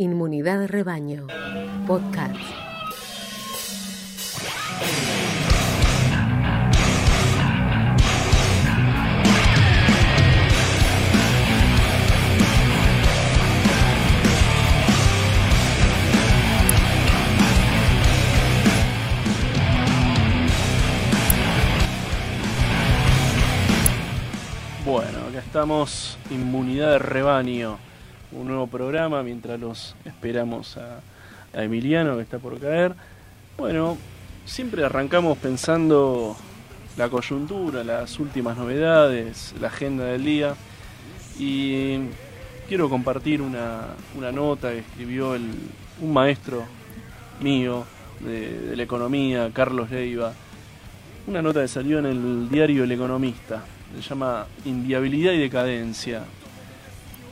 Inmunidad Rebaño. Podcast. Bueno, acá estamos, Inmunidad de Rebaño, un nuevo programa mientras los esperamos a, Emiliano que está por caer. Bueno, siempre arrancamos pensando la coyuntura, las últimas novedades, la agenda del día. Y quiero compartir una, una nota que escribió el, un maestro mío de, de la economía, Carlos Leiva, una nota que salió en el diario El Economista. Se llama Inviabilidad y Decadencia,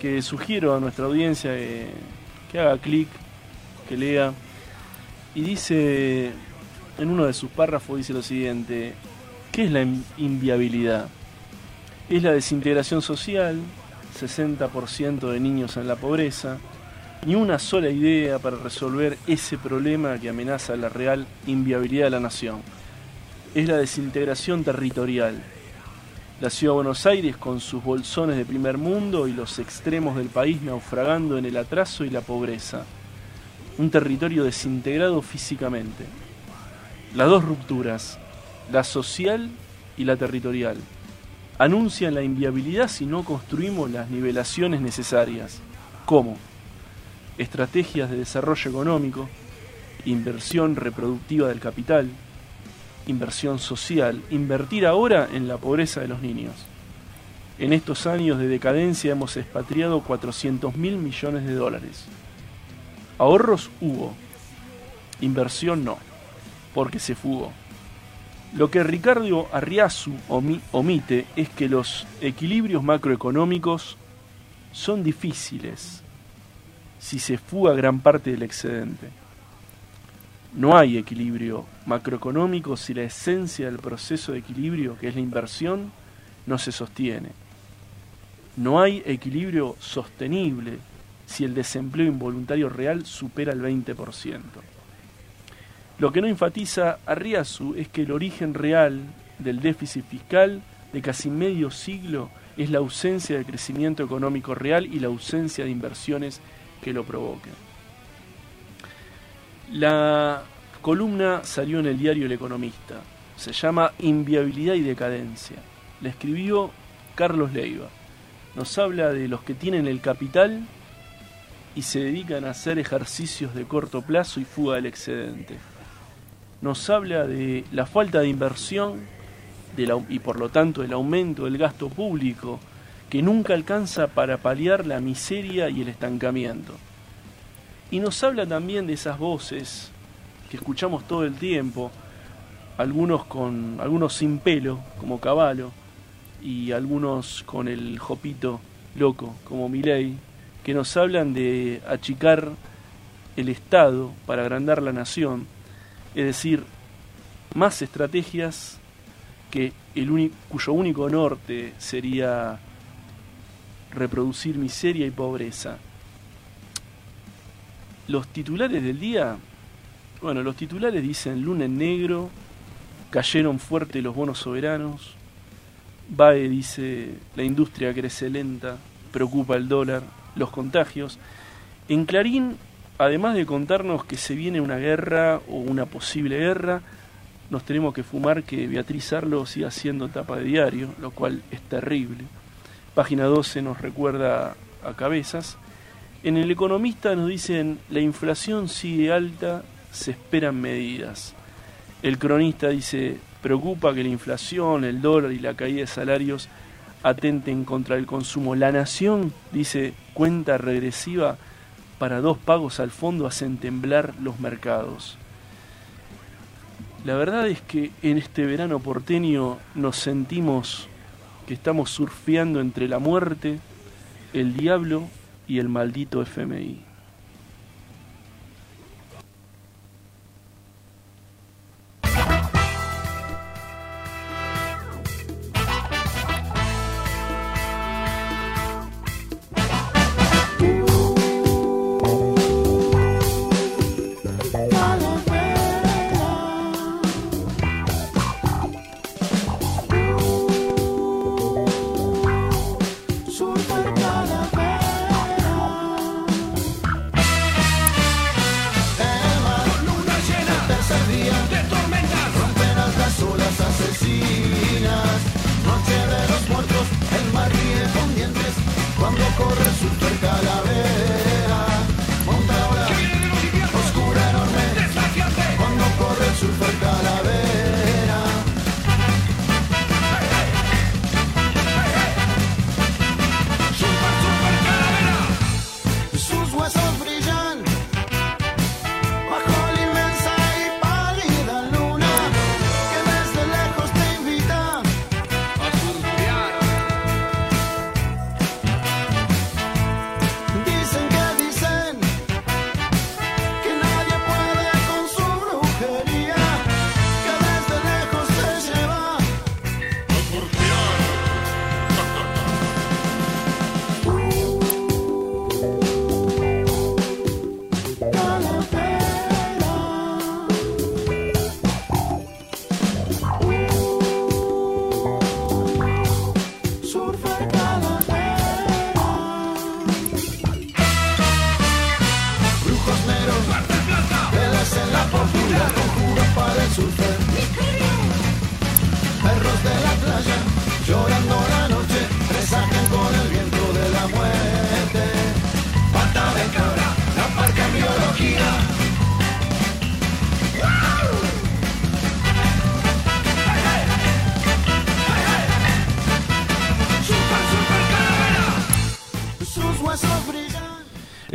que sugiero a nuestra audiencia que, que haga clic, que lea, y dice, en uno de sus párrafos dice lo siguiente, ¿qué es la in- inviabilidad? Es la desintegración social, 60% de niños en la pobreza, ni una sola idea para resolver ese problema que amenaza la real inviabilidad de la nación. Es la desintegración territorial, la ciudad de Buenos Aires con sus bolsones de primer mundo y los extremos del país naufragando en el atraso y la pobreza. Un territorio desintegrado físicamente. Las dos rupturas, la social y la territorial, anuncian la inviabilidad si no construimos las nivelaciones necesarias. ¿Cómo? Estrategias de desarrollo económico, inversión reproductiva del capital, inversión social, invertir ahora en la pobreza de los niños. En estos años de decadencia hemos expatriado 400 mil millones de dólares. Ahorros hubo, inversión no, porque se fugó. Lo que Ricardo Arriazu omi- omite es que los equilibrios macroeconómicos son difíciles si se fuga gran parte del excedente. No hay equilibrio macroeconómico si la esencia del proceso de equilibrio, que es la inversión, no se sostiene. No hay equilibrio sostenible si el desempleo involuntario real supera el 20%. Lo que no enfatiza Arriazu es que el origen real del déficit fiscal de casi medio siglo es la ausencia de crecimiento económico real y la ausencia de inversiones que lo provoquen. La columna salió en el diario El Economista. Se llama Inviabilidad y Decadencia. La escribió Carlos Leiva. Nos habla de los que tienen el capital y se dedican a hacer ejercicios de corto plazo y fuga del excedente. Nos habla de la falta de inversión y por lo tanto el aumento del gasto público que nunca alcanza para paliar la miseria y el estancamiento. Y nos habla también de esas voces que escuchamos todo el tiempo, algunos con algunos sin pelo, como Caballo, y algunos con el jopito loco, como Milei, que nos hablan de achicar el Estado para agrandar la nación, es decir, más estrategias que el uni- cuyo único norte sería reproducir miseria y pobreza. Los titulares del día, bueno, los titulares dicen lunes negro, cayeron fuerte los bonos soberanos, BAE dice la industria crece lenta, preocupa el dólar, los contagios. En Clarín, además de contarnos que se viene una guerra o una posible guerra, nos tenemos que fumar que Beatriz Arlo siga siendo tapa de diario, lo cual es terrible. Página 12 nos recuerda a cabezas. En el economista nos dicen la inflación sigue alta, se esperan medidas. El cronista dice preocupa que la inflación, el dólar y la caída de salarios atenten contra el consumo. La nación dice cuenta regresiva para dos pagos al fondo hacen temblar los mercados. La verdad es que en este verano porteño nos sentimos que estamos surfeando entre la muerte, el diablo y el maldito FMI.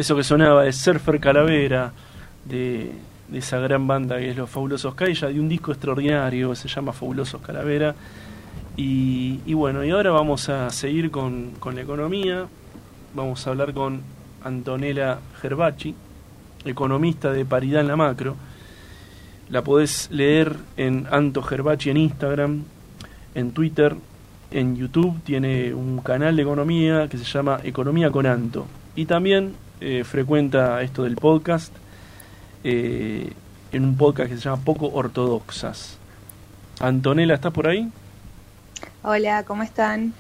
Eso que sonaba es Surfer Calavera, de, de esa gran banda que es Los Fabulosos Kaija, de un disco extraordinario que se llama Fabulosos Calavera. Y, y bueno, y ahora vamos a seguir con, con la economía. Vamos a hablar con Antonella Gerbachi, economista de Paridad en la Macro. La podés leer en Anto Gerbachi en Instagram, en Twitter, en YouTube. Tiene un canal de economía que se llama Economía con Anto. Y también eh, frecuenta esto del podcast eh, en un podcast que se llama Poco Ortodoxas. Antonella, ¿estás por ahí? Hola, ¿cómo están?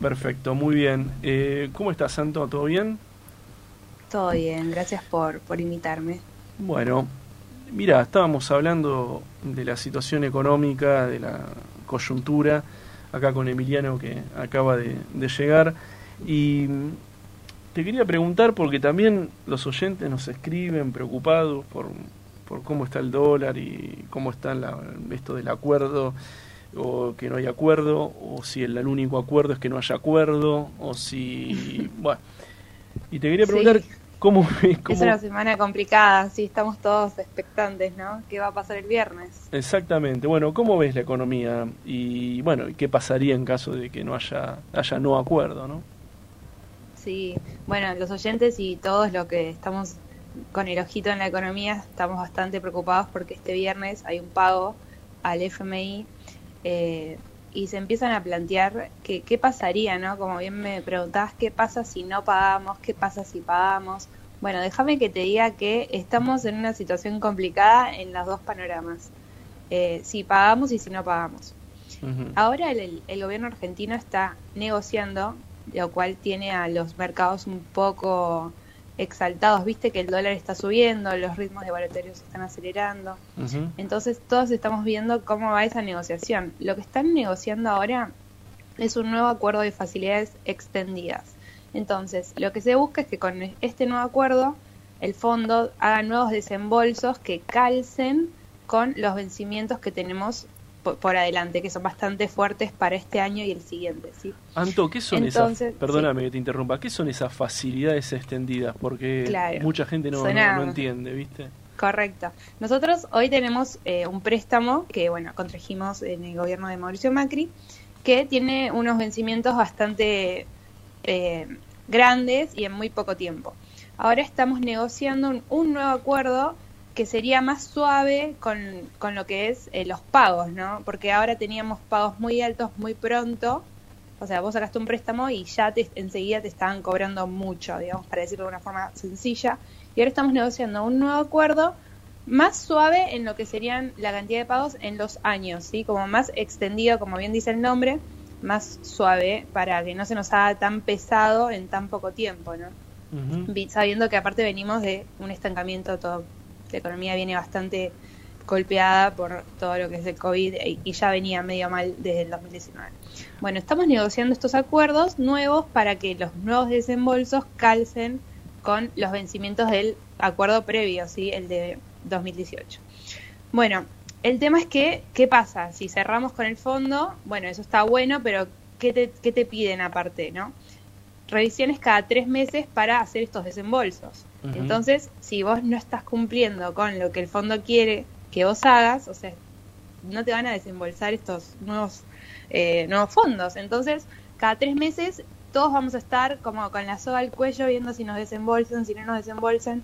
Perfecto, muy bien. Eh, ¿Cómo estás, Santo? ¿Todo bien? Todo bien, gracias por, por invitarme. Bueno, mira, estábamos hablando de la situación económica, de la coyuntura, acá con Emiliano que acaba de, de llegar. Y te quería preguntar, porque también los oyentes nos escriben preocupados por, por cómo está el dólar y cómo está la- esto del acuerdo, o que no hay acuerdo, o si el, el único acuerdo es que no haya acuerdo, o si... bueno, y te quería preguntar Sí. cómo... cómo Es una semana complicada, sí, estamos todos expectantes, ¿no? ¿Qué va a pasar el viernes? Exactamente. Bueno, ¿cómo ves la economía? Y bueno, ¿qué pasaría en caso de que no haya, haya no acuerdo, no? Sí, bueno, los oyentes y todos los que estamos con el ojito en la economía estamos bastante preocupados porque este viernes hay un pago al FMI eh, y se empiezan a plantear que, qué pasaría, ¿no? Como bien me preguntabas, ¿qué pasa si no pagamos? ¿Qué pasa si pagamos? Bueno, déjame que te diga que estamos en una situación complicada en los dos panoramas. Eh, si pagamos y si no pagamos. Ahora el, el gobierno argentino está negociando, lo cual tiene a los mercados un poco exaltados. Viste que el dólar está subiendo, los ritmos de volatilidad se están acelerando. Entonces todos estamos viendo cómo va esa negociación. Lo que están negociando ahora es un nuevo acuerdo de facilidades extendidas. Entonces, lo que se busca es que con este nuevo acuerdo el fondo haga nuevos desembolsos que calcen con los vencimientos que tenemos po- por adelante, que son bastante fuertes para este año y el siguiente, ¿sí? Anto, ¿qué son Entonces, esas? Perdóname que te interrumpa. ¿Qué son esas facilidades extendidas? Porque Claro. mucha gente no, no entiende, ¿viste? Correcto. Nosotros hoy tenemos eh, un préstamo que, bueno, contrajimos en el gobierno de Mauricio Macri, que tiene unos vencimientos bastante eh, grandes y en muy poco tiempo. Ahora estamos negociando un, un nuevo acuerdo que sería más suave con, con lo que es eh, los pagos, ¿no? Porque ahora teníamos pagos muy altos muy pronto. O sea, vos sacaste un préstamo y ya te, enseguida te estaban cobrando mucho, digamos, para decirlo de una forma sencilla. Y ahora estamos negociando un nuevo acuerdo más suave en lo que serían la cantidad de pagos en los años, ¿sí? Como más extendido, como bien dice el nombre, más suave para que no se nos haga tan pesado en tan poco tiempo, ¿no? Sabiendo que aparte venimos de un estancamiento, todo, la economía viene bastante golpeada por todo lo que es el COVID y, y ya venía medio mal desde el 2019. Bueno, estamos negociando estos acuerdos nuevos para que los nuevos desembolsos calcen con los vencimientos del acuerdo previo, ¿sí? el de 2018. Bueno, el tema es que, ¿qué pasa? Si cerramos con el fondo, bueno, eso está bueno, pero ¿qué te, qué te piden aparte, no? Revisiones cada tres meses para hacer estos desembolsos. Entonces, si vos no estás cumpliendo con lo que el fondo quiere que vos hagas, o sea, no te van a desembolsar estos nuevos, eh, nuevos fondos. Entonces, cada tres meses todos vamos a estar como con la soga al cuello viendo si nos desembolsan, si no nos desembolsan.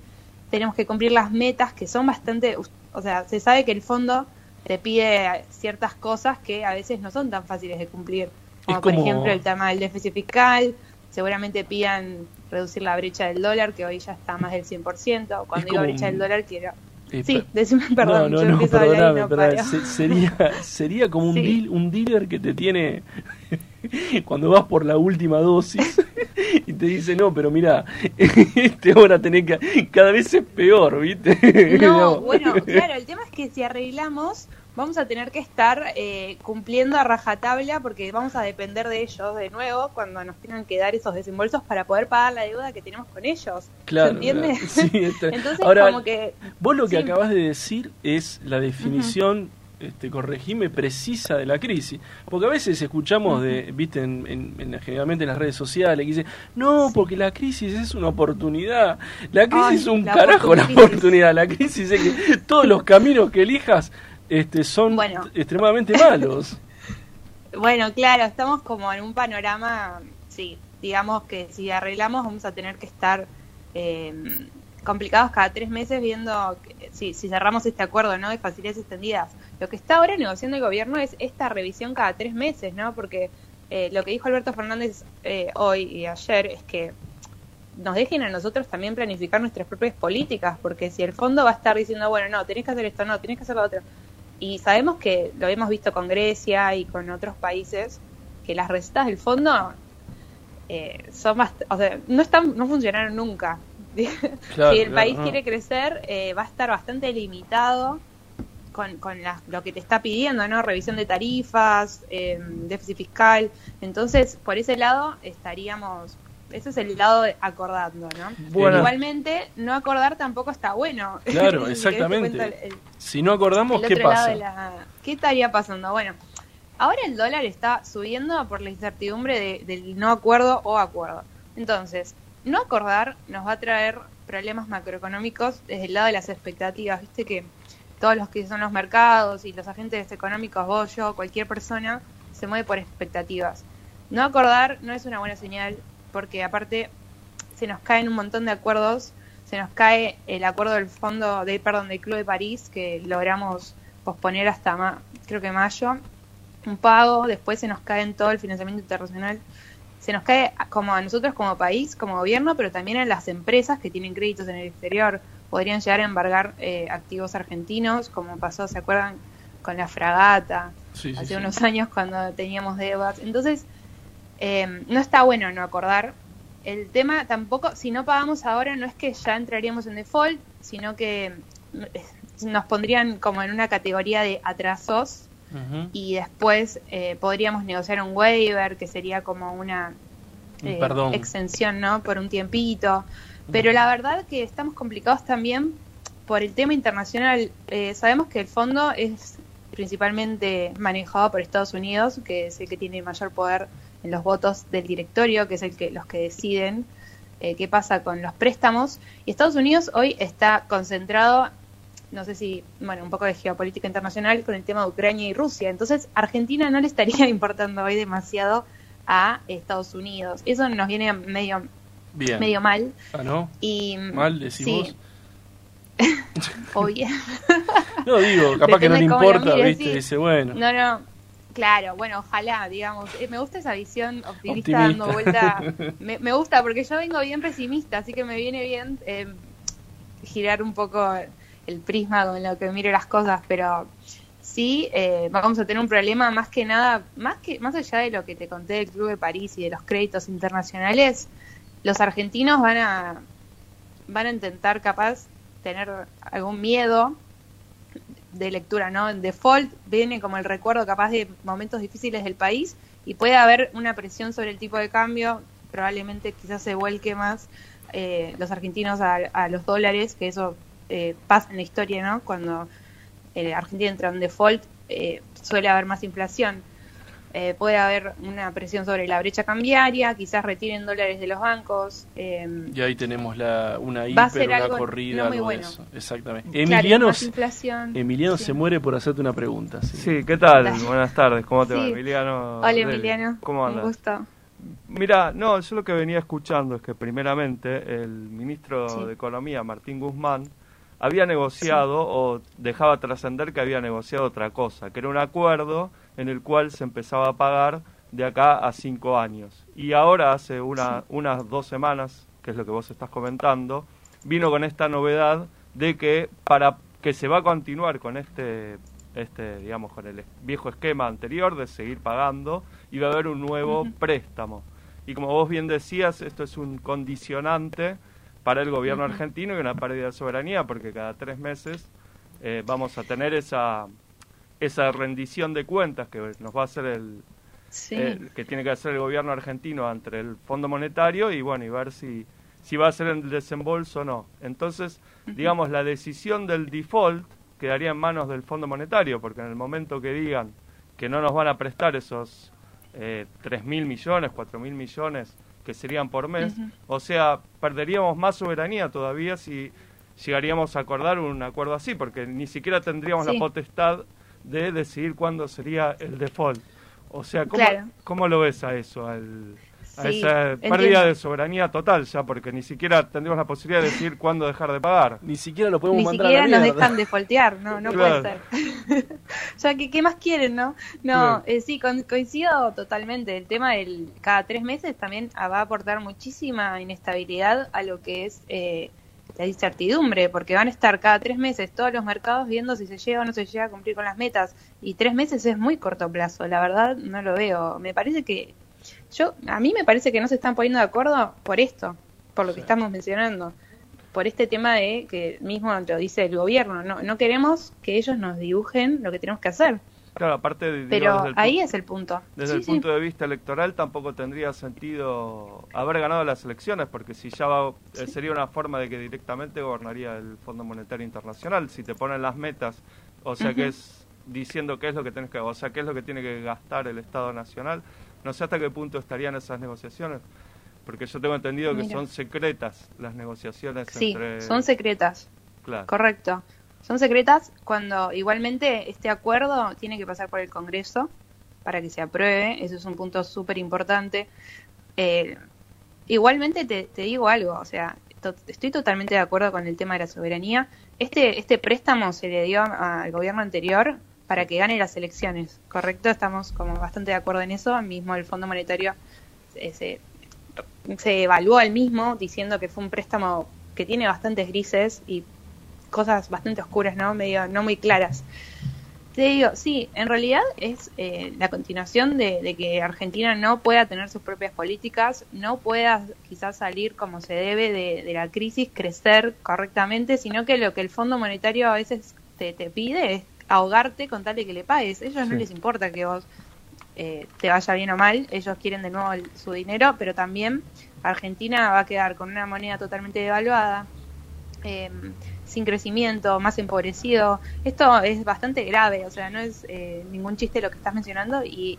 Tenemos que cumplir las metas que son bastante, o sea, se sabe que el fondo te pide ciertas cosas que a veces no son tan fáciles de cumplir. Como, por como- ejemplo el tema del déficit fiscal, seguramente pidan reducir la brecha del dólar, que hoy ya está más del 100%. Cuando digo brecha del dólar, quiero... Eh, Sí, decime perdón, no, yo no, no, empiezo a hablar y perdóname, no paro. Se- sería, sería como un, Sí. deal- un dealer que te tiene cuando vas por la última dosis y te dice, no, pero mira, este ahora tenés que... Cada vez es peor, ¿viste? No, bueno, claro, el tema es que si arreglamos, vamos a tener que estar eh, cumpliendo a rajatabla porque vamos a depender de ellos de nuevo cuando nos tengan que dar esos desembolsos para poder pagar la deuda que tenemos con ellos. Claro, ¿Se entiende? claro. Sí, Entonces, Ahora, como que. Vos lo que Sí. acabas de decir es la definición, este, corregime, precisa de la crisis. Porque a veces escuchamos de, viste, en, en- en- generalmente en las redes sociales, que dicen, no, porque la crisis es una oportunidad. La crisis Ay, es un la carajo la oportunidad. La crisis es que todos los caminos que elijas este, son Bueno. extremadamente malos. Bueno, claro, estamos como en un panorama, sí, digamos que si arreglamos vamos a tener que estar eh, complicados cada tres meses viendo que- si, si cerramos este acuerdo no de facilidades extendidas. Lo que está ahora negociando el gobierno es esta revisión cada tres meses, ¿no? Porque eh, lo que dijo Alberto Fernández eh, hoy y ayer es que nos dejen a nosotros también planificar nuestras propias políticas, porque si el fondo va a estar diciendo, bueno, no, tenés que hacer esto, no, tenés que hacer lo otro. Y sabemos que lo hemos visto con Grecia y con otros países, que las recetas del fondo eh, son bast- o sea, no están, no funcionaron nunca. Claro, si el país no. quiere crecer, eh, va a estar bastante limitado con, con la- lo que te está pidiendo, ¿no? Revisión de tarifas, eh, déficit fiscal. Entonces, por ese lado estaríamos, ese es el lado de acordando, ¿no? Bueno. Igualmente, no acordar tampoco está bueno. Claro, exactamente. cuento el- el- Si no acordamos, ¿qué pasa? la- ¿Qué estaría pasando? Bueno, ahora el dólar está subiendo por la incertidumbre de- del no acuerdo o acuerdo. Entonces, no acordar nos va a traer problemas macroeconómicos desde el lado de las expectativas. Viste que todos los que son los mercados y los agentes económicos, vos, yo, cualquier persona, se mueve por expectativas. No acordar no es una buena señal porque aparte se nos caen un montón de acuerdos. Se nos cae el acuerdo del fondo, de, perdón, del Club de París que logramos posponer hasta ma- creo que mayo, un pago, después se nos cae en todo el financiamiento internacional. Se nos cae a- como a nosotros como país, como gobierno, pero también a las empresas que tienen créditos en el exterior. Podrían llegar a embargar eh, activos argentinos, como pasó, ¿se acuerdan? Con la fragata, Sí, hace sí. unos años cuando teníamos deudas. Entonces, eh, no está bueno no acordar. El tema tampoco, si no pagamos ahora, no es que ya entraríamos en default, sino que eh, nos pondrían como en una categoría de atrasos y después eh, podríamos negociar un waiver, que sería como una Un eh, perdón. exención, ¿no? Por un tiempito. Pero la verdad que estamos complicados también por el tema internacional. Eh, sabemos que el fondo es principalmente manejado por Estados Unidos, que es el que tiene mayor poder en los votos del directorio, que es el que los que deciden eh, qué pasa con los préstamos. Y Estados Unidos hoy está concentrado, no sé si, bueno, un poco de geopolítica internacional con el tema de Ucrania y Rusia. Entonces, Argentina no le estaría importando hoy demasiado a Estados Unidos. Eso nos viene medio, Bien. medio mal. Ah, ¿no? Y, Mal, decís sí, obvio. No, digo, capaz que no le importa, ¿viste? sí. Dice, bueno. No, no. Claro, bueno, ojalá, digamos. Eh, me gusta esa visión optimista, Optimista. dando vuelta. Me, me gusta porque yo vengo bien pesimista, así que me viene bien eh, girar un poco el prisma con lo que miro las cosas, pero sí eh, vamos a tener un problema más que nada, más que más allá de lo que te conté del Club de París y de los créditos internacionales, los argentinos van a van a intentar capaz tener algún miedo de lectura, ¿no? En default viene como el recuerdo capaz de momentos difíciles del país y puede haber una presión sobre el tipo de cambio, probablemente quizás se vuelque más eh, los argentinos a, los dólares, que eso eh, pasa en la historia, ¿no? Cuando eh, Argentina entra en default, eh, suele haber más inflación. Eh, puede haber una presión sobre la brecha cambiaria, quizás retiren dólares de los bancos. Eh, y ahí tenemos la, una va a hiper, ser una algo corrida, no muy algo de bueno. eso. Exactamente. claro, Emiliano. Emiliano Sí. se muere por hacerte una pregunta. ¿sí? Sí, ¿qué tal? Dale. Buenas tardes, ¿cómo te va. Emiliano? Hola. Emiliano, ¿Cómo un andas? gusto. Mira, no, yo lo que venía escuchando es que primeramente el ministro Sí. de Economía, Martín Guzmán, había negociado o dejaba trascender que había negociado otra cosa, que era un acuerdo en el cual se empezaba a pagar de acá a cinco años. Y ahora, hace una, unas dos semanas, que es lo que vos estás comentando, vino con esta novedad de que para que se va a continuar con este, este digamos, con el viejo esquema anterior de seguir pagando y va a haber un nuevo préstamo. Y como vos bien decías, esto es un condicionante para el gobierno argentino y una pérdida de soberanía, porque cada tres meses eh, vamos a tener esa, esa rendición de cuentas que nos va a hacer el, Sí, que tiene que hacer el gobierno argentino ante el Fondo Monetario y bueno, y ver si, si va a ser el desembolso o no. Entonces, digamos, la decisión del default quedaría en manos del Fondo Monetario, porque en el momento que digan que no nos van a prestar esos eh, 3 mil millones, 4 mil millones que serían por mes, o sea, perderíamos más soberanía todavía si llegaríamos a acordar un acuerdo así, porque ni siquiera tendríamos Sí. la potestad de decidir cuándo sería el default. O sea, ¿cómo, Claro. cómo lo ves a eso? Al, a Sí, esa entiendo. pérdida de soberanía total ya, porque ni siquiera tendríamos la posibilidad de decidir cuándo dejar de pagar. Ni siquiera lo podemos Ni mandar siquiera a la nos mierda. dejan defoltear, no, no Claro. puede ser. ya que, ¿qué más quieren, no? No, Claro. eh, sí, con- coincido totalmente. El tema del cada tres meses también va a aportar muchísima inestabilidad a lo que es eh, la incertidumbre, porque van a estar cada tres meses todos los mercados viendo si se llega o no se llega a cumplir con las metas. Y tres meses es muy corto plazo, la verdad no lo veo. Me parece que yo, a mí me parece que no se están poniendo de acuerdo por esto, por lo que estamos mencionando, por este tema de que mismo lo dice el gobierno, no, no queremos que ellos nos dibujen lo que tenemos que hacer, Claro, aparte de, pero ahí es el punto. Desde Sí, el sí. punto de vista electoral tampoco tendría sentido haber ganado las elecciones, porque si ya va, eh, sería una forma de que directamente gobernaría el Fondo Monetario Internacional. Si te ponen las metas, o sea que es diciendo qué es lo que tenés que, o sea qué es lo que tiene que gastar el Estado Nacional, no sé hasta qué punto estarían esas negociaciones, porque yo tengo entendido que son secretas las negociaciones Sí, entre. son secretas, Claro. correcto. Son secretas cuando igualmente este acuerdo tiene que pasar por el Congreso para que se apruebe, eso es un punto súper importante. Eh, igualmente te, te digo algo, o sea, to- estoy totalmente de acuerdo con el tema de la soberanía. Este, este préstamo se le dio al gobierno anterior para que gane las elecciones, ¿correcto? Estamos como bastante de acuerdo en eso, mismo el Fondo Monetario se, se evaluó al mismo diciendo que fue un préstamo que tiene bastantes grises y cosas bastante oscuras, ¿no? Medio no muy claras. Te digo, sí, en realidad es eh, la continuación de, de que Argentina no pueda tener sus propias políticas, no pueda quizás salir como se debe de, de la crisis, crecer correctamente, sino que lo que el Fondo Monetario a veces te, te pide es ahogarte con tal de que le pagues. A ellos no les importa que vos eh, te vaya bien o mal, ellos quieren de nuevo el- su dinero, pero también Argentina va a quedar con una moneda totalmente devaluada, eh, sin crecimiento, más empobrecido. Esto es bastante grave, o sea, no es eh, ningún chiste lo que estás mencionando y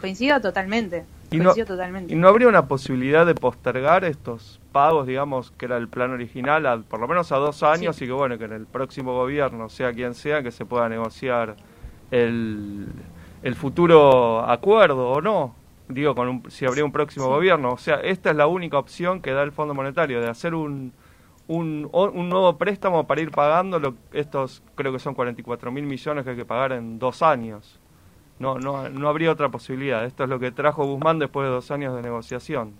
coincido totalmente. Y no, coincido totalmente. ¿Y no habría una posibilidad de postergar estos pagos, digamos, que era el plan original, a, por lo menos a dos años Sí. y que, bueno, que en el próximo gobierno, sea quien sea, que se pueda negociar el, el futuro acuerdo o no? Digo, con un- si habría un próximo Sí. gobierno. O sea, esta es la única opción que da el Fondo Monetario, de hacer un, un, un nuevo préstamo para ir pagando lo, estos, creo que son 44 mil millones que hay que pagar en dos años. No, no, no habría otra posibilidad. Esto es lo que trajo Guzmán después de dos años de negociación.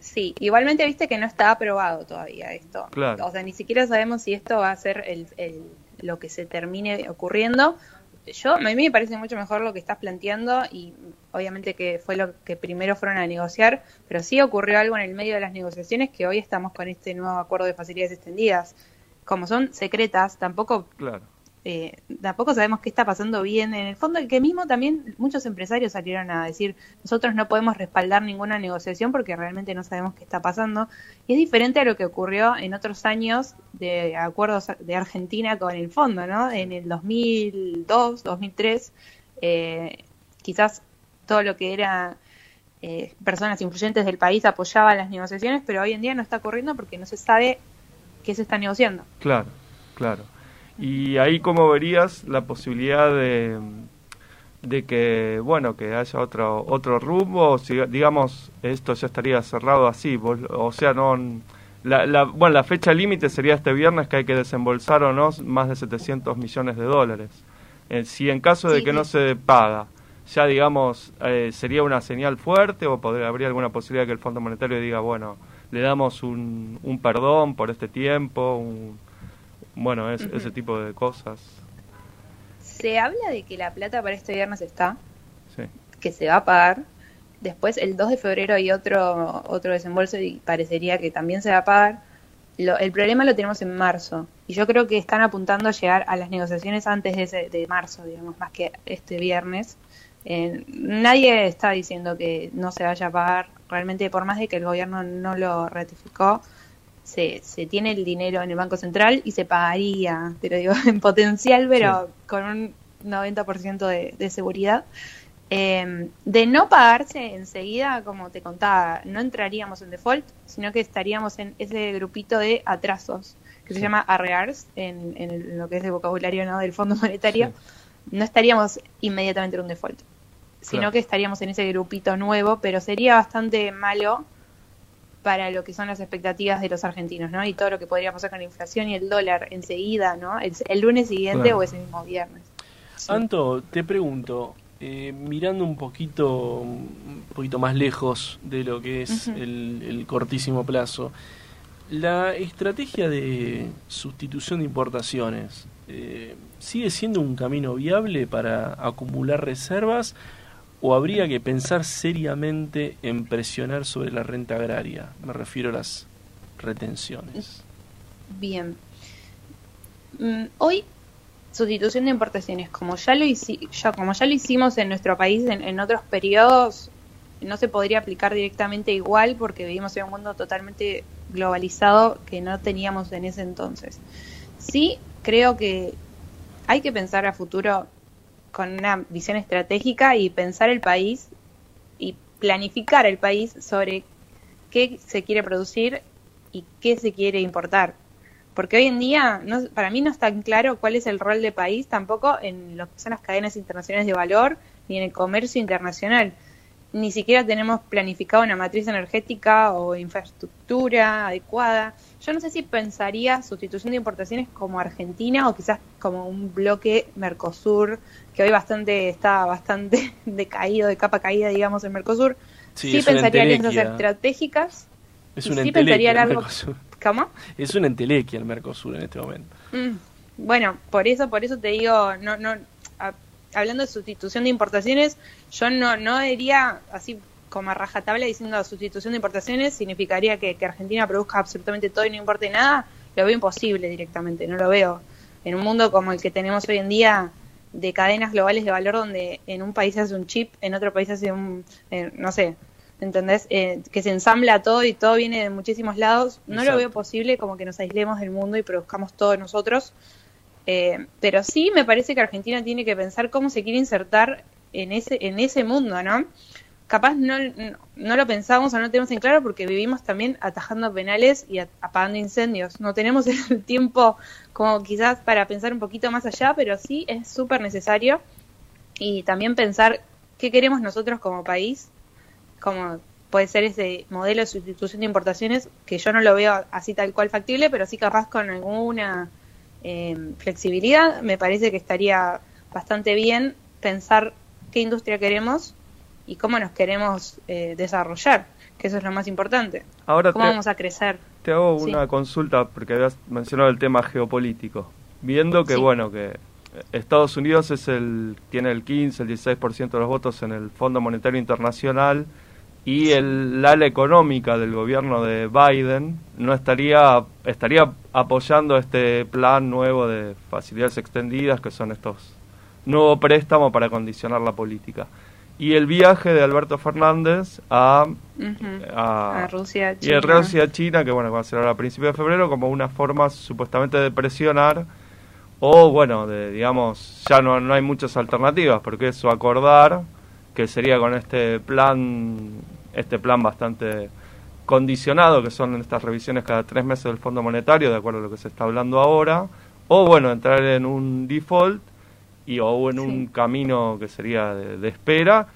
Sí, igualmente viste que no está aprobado todavía esto. Claro. O sea, ni siquiera sabemos si esto va a ser el, el- lo que se termine ocurriendo. Yo, a mí me parece mucho mejor lo que estás planteando y obviamente que fue lo que primero fueron a negociar, pero sí ocurrió algo en el medio de las negociaciones que hoy estamos con este nuevo acuerdo de facilidades extendidas. Como son secretas, tampoco Claro. Eh, tampoco sabemos qué está pasando bien. En el fondo, que mismo también muchos empresarios salieron a decir, nosotros no podemos respaldar ninguna negociación porque realmente no sabemos qué está pasando. Y es diferente a lo que ocurrió en otros años de acuerdos de Argentina con el fondo, ¿no? En el 2002, 2003, eh, quizás todo lo que era eh, personas influyentes del país apoyaban las negociaciones, pero hoy en día no está ocurriendo porque no se sabe qué se está negociando. Claro, claro. Y ahí cómo verías la posibilidad de, de que, bueno, que haya otro otro rumbo, si digamos esto ya estaría cerrado así, o sea, no la, la, bueno, la fecha límite sería este viernes que hay que desembolsar o no más de 700 millones de dólares. Eh, si en caso de Sí, que no se paga, ya digamos, eh, sería una señal fuerte o podría, habría alguna posibilidad que el Fondo Monetario diga, bueno, le damos un, un perdón por este tiempo, un, bueno, es- ese tipo de cosas. Se habla de que la plata para este viernes está, Sí, que se va a pagar. Después, el 2 de febrero hay otro, otro desembolso y parecería que también se va a pagar. Lo- el problema lo tenemos en marzo. Y yo creo que están apuntando a llegar a las negociaciones antes de, ese- de marzo, digamos, más que este viernes. Eh, nadie está diciendo que no se vaya a pagar. Realmente, por más de que el gobierno no lo ratificó, se, se tiene el dinero en el Banco Central y se pagaría, te lo digo, en potencial, pero con un 90% de, de seguridad. Eh, de no pagarse enseguida, como te contaba, no entraríamos en default, sino que estaríamos en ese grupito de atrasos que se llama arrears en, en lo que es el vocabulario ¿no? del Fondo Monetario. No estaríamos inmediatamente en un default, sino Claro. que estaríamos en ese grupito nuevo, pero sería bastante malo para lo que son las expectativas de los argentinos, ¿no? Y todo lo que podría pasar con la inflación y el dólar enseguida, ¿no? El, el lunes siguiente Claro. o ese mismo viernes. Anto, te pregunto, eh, mirando un poquito, un poquito más lejos de lo que es el cortísimo plazo, la estrategia de sustitución de importaciones eh, sigue siendo un camino viable para acumular reservas o habría que pensar seriamente en presionar sobre la renta agraria. Me refiero a las retenciones. Bien. Mm, hoy, sustitución de importaciones, como ya lo, como ya lo hicimos en nuestro país en, en otros periodos, no se podría aplicar directamente igual porque vivimos en un mundo totalmente globalizado que no teníamos en ese entonces. Sí, creo que hay que pensar a futuro con una visión estratégica y pensar el país y planificar el país sobre qué se quiere producir y qué se quiere importar. Porque hoy en día, no, para mí no está tan claro cuál es el rol del país tampoco en lo que son las cadenas internacionales de valor ni en el comercio internacional. Ni siquiera tenemos planificado una matriz energética o infraestructura adecuada. Yo no sé si pensaría sustitución de importaciones como Argentina o quizás como un bloque Mercosur, que hoy bastante está bastante decaído, de capa caída, digamos, en Mercosur. Sí, Sí, pensaría alianzas entelequia. estratégicas. Es y una sí entelequia pensaría el largo- Mercosur. ¿Cómo? Es una entelequia el Mercosur en este momento. Mm, Bueno, por eso, por eso te digo, no, no, a- hablando de sustitución de importaciones, yo no, no diría así como a rajatabla diciendo sustitución de importaciones significaría que, que Argentina produzca absolutamente todo y no importe nada, lo veo imposible directamente, no lo veo. En un mundo como el que tenemos hoy en día de cadenas globales de valor donde en un país hace un chip, en otro país hace un, eh, no sé, ¿entendés? Eh, que se ensambla todo y todo viene de muchísimos lados, no Exacto. lo veo posible como que nos aislemos del mundo y produzcamos todo nosotros. Eh, pero sí me parece que Argentina tiene que pensar cómo se quiere insertar en ese, en ese mundo, ¿no? Capaz no, no, no lo pensamos o no tenemos en claro porque vivimos también atajando penales y a- apagando incendios. No tenemos el tiempo como quizás para pensar un poquito más allá, pero sí es súper necesario. Y también pensar qué queremos nosotros como país, como puede ser ese modelo de sustitución de importaciones, que yo no lo veo así tal cual factible, pero sí capaz con alguna eh, flexibilidad, me parece que estaría bastante bien pensar qué industria queremos y cómo nos queremos eh, desarrollar, que eso es lo más importante. Ahora ¿Cómo te, vamos a crecer? Te hago Sí. una consulta porque habías mencionado el tema geopolítico. Viendo que, Sí. bueno, que Estados Unidos es el tiene el 15, el 16% de los votos en el Fondo Monetario Internacional y el, la ala económica del gobierno de Biden no estaría estaría apoyando este plan nuevo de facilidades extendidas que son estos nuevos préstamos para condicionar la política y el viaje de Alberto Fernández a, a, A Rusia, y a China. Rusia China que bueno va a ser ahora a principios de febrero como una forma supuestamente de presionar o bueno de digamos ya no, no hay muchas alternativas porque eso acordar que sería con este plan este plan bastante condicionado que son estas revisiones cada tres meses del Fondo Monetario de acuerdo a lo que se está hablando ahora o bueno entrar en un default y o en un camino que sería de, de espera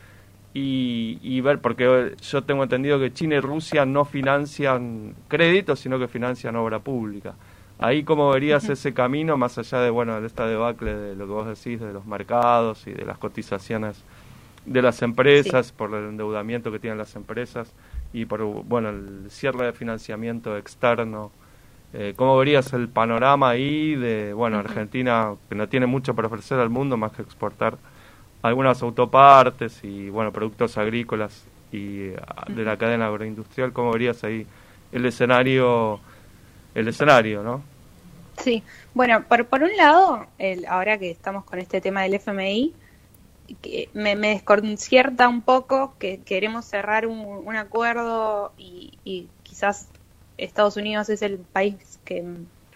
y, y ver porque yo tengo entendido que China y Rusia no financian créditos sino que financian obra pública. Ahí cómo verías ese camino más allá de bueno de esta debacle de lo que vos decís de los mercados y de las cotizaciones de las empresas por el endeudamiento que tienen las empresas y por bueno el cierre de financiamiento externo eh, ¿Cómo verías el panorama ahí de, bueno, Argentina, que no tiene mucho para ofrecer al mundo más que exportar algunas autopartes y, bueno, productos agrícolas y de la cadena agroindustrial? ¿Cómo verías ahí el escenario, el escenario, no? Sí, bueno, por, por un lado, el, ahora que estamos con este tema del FMI, que me, me desconcierta un poco que queremos cerrar un, un acuerdo y, y quizás Estados Unidos es el país que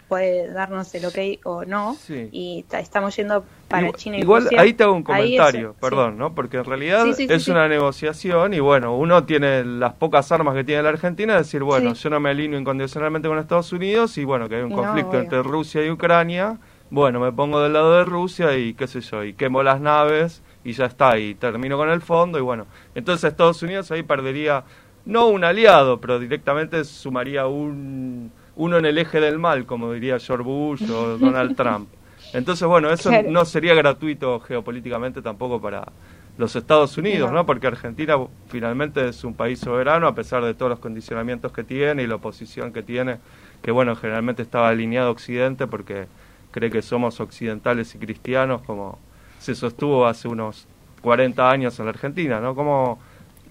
puede darnos el ok o no, Sí. y ta- estamos yendo para Igual- China y Igual Rusia. ahí te hago un comentario, sí. perdón, ¿no? Porque en realidad Sí, es una negociación y bueno, uno tiene las pocas armas que tiene la Argentina, es decir, bueno, yo no me alineo incondicionalmente con Estados Unidos y bueno, que hay un conflicto entre Rusia y Ucrania, bueno, me pongo del lado de Rusia y qué sé yo, y quemo las naves y ya está, y termino con el fondo y bueno, entonces Estados Unidos ahí perdería no un aliado, pero directamente sumaría un uno en el eje del mal, como diría George Bush o Donald Trump. Entonces, bueno, eso Claro. no sería gratuito geopolíticamente tampoco para los Estados Unidos, No. ¿no? Porque Argentina finalmente es un país soberano a pesar de todos los condicionamientos que tiene y la oposición que tiene, que bueno, generalmente estaba alineado a Occidente porque cree que somos occidentales y cristianos como se sostuvo hace unos 40 años en la Argentina, ¿no? Como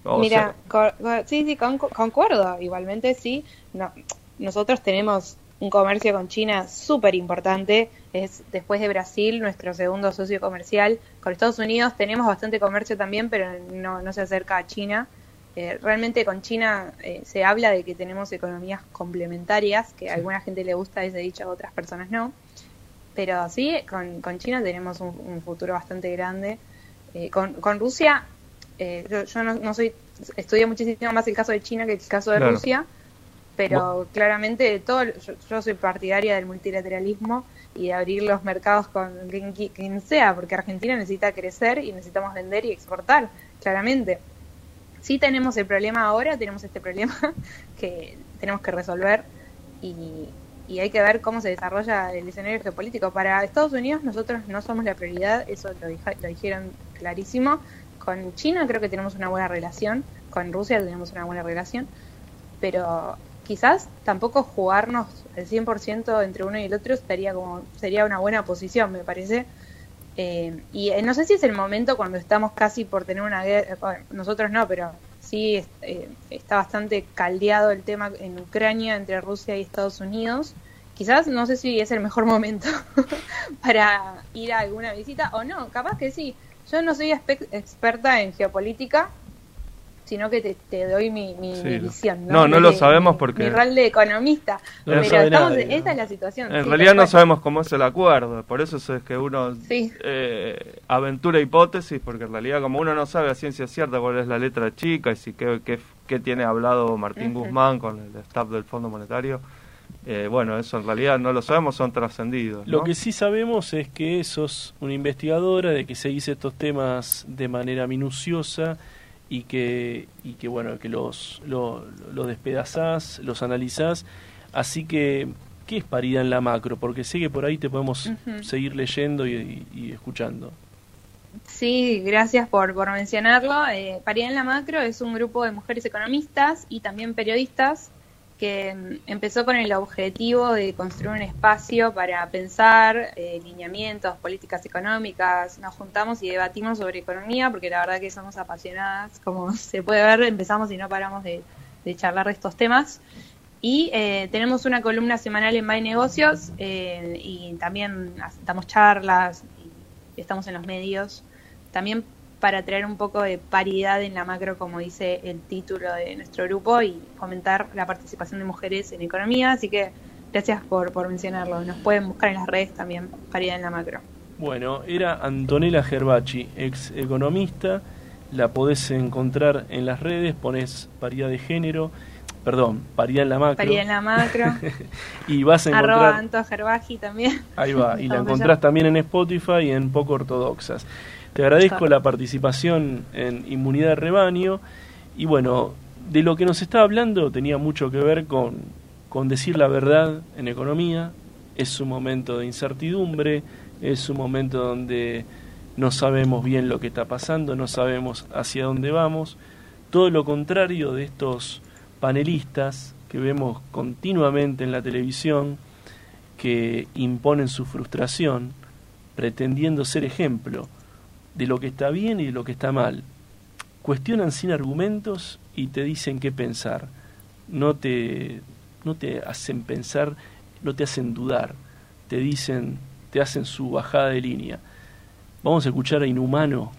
o Mira, sea, sí, sí, con- concuerdo. Igualmente, sí. No, nosotros tenemos un comercio con China súper importante. Es después de Brasil nuestro segundo socio comercial. Con Estados Unidos tenemos bastante comercio también, pero no, no se acerca a China. Eh, realmente con China eh, se habla de que tenemos economías complementarias, que a alguna gente le gusta ese dicho, a otras personas no. Pero sí, con, con China tenemos un, un futuro bastante grande. Eh, con, con Rusia, eh, yo, yo no, no soy, estudio muchísimo más el caso de China que el caso de Claro. Rusia, pero claramente todo, yo, yo soy partidaria del multilateralismo y de abrir los mercados con quien, quien sea, porque Argentina necesita crecer y necesitamos vender y exportar, claramente. Sí tenemos el problema ahora, tenemos este problema que tenemos que resolver y, y hay que ver cómo se desarrolla el escenario geopolítico. Para Estados Unidos nosotros no somos la prioridad, eso lo dijeron clarísimo. Con China creo que tenemos una buena relación, con Rusia tenemos una buena relación, pero quizás tampoco jugarnos el 100% entre uno y el otro estaría como sería una buena posición, me parece. Eh, y eh, no sé si es el momento cuando estamos casi por tener una guerra, bueno, nosotros no, pero sí eh, está bastante caldeado el tema en Ucrania entre Rusia y Estados Unidos. Quizás no sé si es el mejor momento para ir a alguna visita o no, capaz que sí. Yo no soy experta en geopolítica, sino que te, te doy mi, mi- Sí, mi no. visión. No, no lo sabemos porque- Mi rol de economista. No pero estamos, nadie, ¿no? esta es la situación. En sí, realidad no sabemos cómo es el acuerdo, por eso es que uno Sí. eh, aventura hipótesis, porque en realidad como uno no sabe a ciencia cierta cuál es la letra chica y si qué, qué, qué tiene hablado Martín. Guzmán con el staff del Fondo Monetario, eh, bueno, eso en realidad no lo sabemos, son trascendidos. Lo que sí sabemos es que sos una investigadora, de que seguís estos temas de manera minuciosa y que, y que bueno, que los, lo- los despedazás, los analizás. Así que, ¿qué es paridad en la macro? Porque sé que por ahí te podemos seguir leyendo y, y- y escuchando. Sí, gracias por, por mencionarlo. Eh, Paridad en la Macro es un grupo de mujeres economistas y también periodistas que empezó con el objetivo de construir un espacio para pensar eh, lineamientos, políticas económicas. Nos juntamos y debatimos sobre economía porque la verdad que somos apasionadas, como se puede ver, empezamos y no paramos de, de charlar de estos temas. Y eh, tenemos una columna semanal en My Negocios eh, y también damos charlas y estamos en los medios. También para traer un poco de paridad en la macro, como dice el título de nuestro grupo, y fomentar la participación de mujeres en economía. Así que gracias por, por mencionarlo. Nos pueden buscar en las redes también, paridad en la macro. Bueno, era Antonella Gerbachi, ex economista. La podés encontrar en las redes, pones paridad de género, perdón, paridad en la macro. Paridad en la macro. y vas a encontrar. Arroba Anto Gerbaji también. Ahí va, y la encontrás también en Spotify y en Poco Ortodoxas. Te agradezco la participación en Inmunidad de Rebaño. Y bueno, de lo que nos está hablando tenía mucho que ver con, con decir la verdad en economía. Es un momento de incertidumbre, es un momento donde no sabemos bien lo que está pasando, no sabemos hacia dónde vamos. Todo lo contrario de estos panelistas que vemos continuamente en la televisión, que imponen su frustración, pretendiendo ser ejemplo de lo que está bien y de lo que está mal. Cuestionan sin argumentos y te dicen qué pensar. No te, no te hacen pensar, no te hacen dudar. Te dicen, te hacen su bajada de línea. Vamos a escuchar a Inhumano.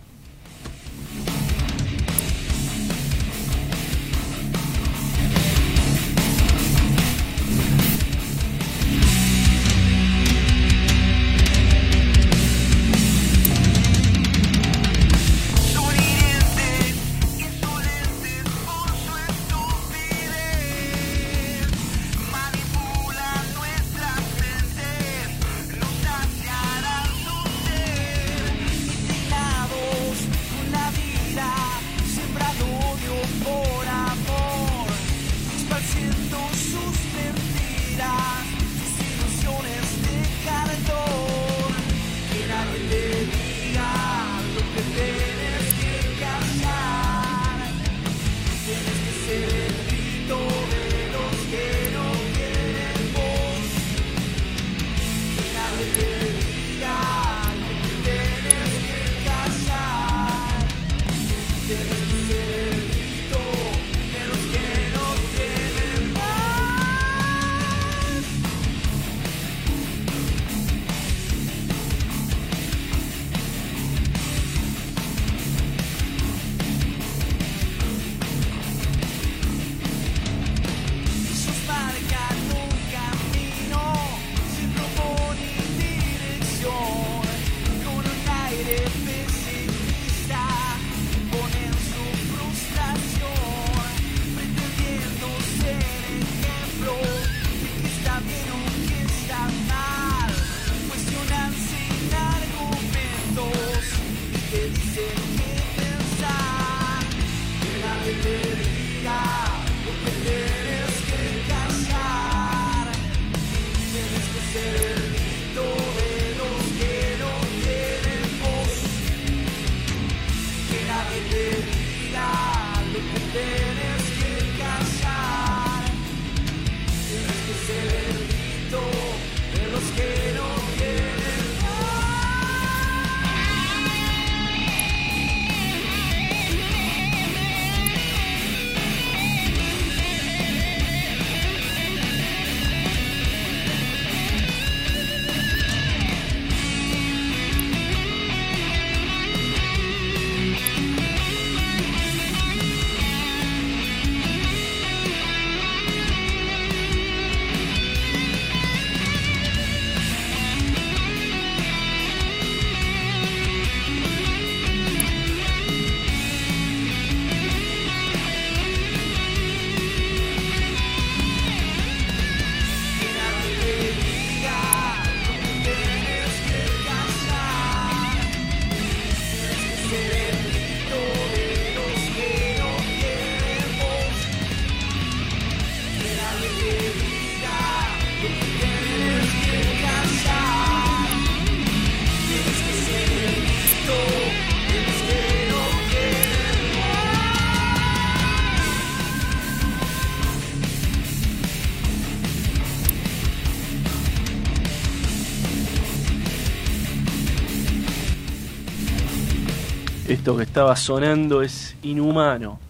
Esto que estaba sonando es Inhumano,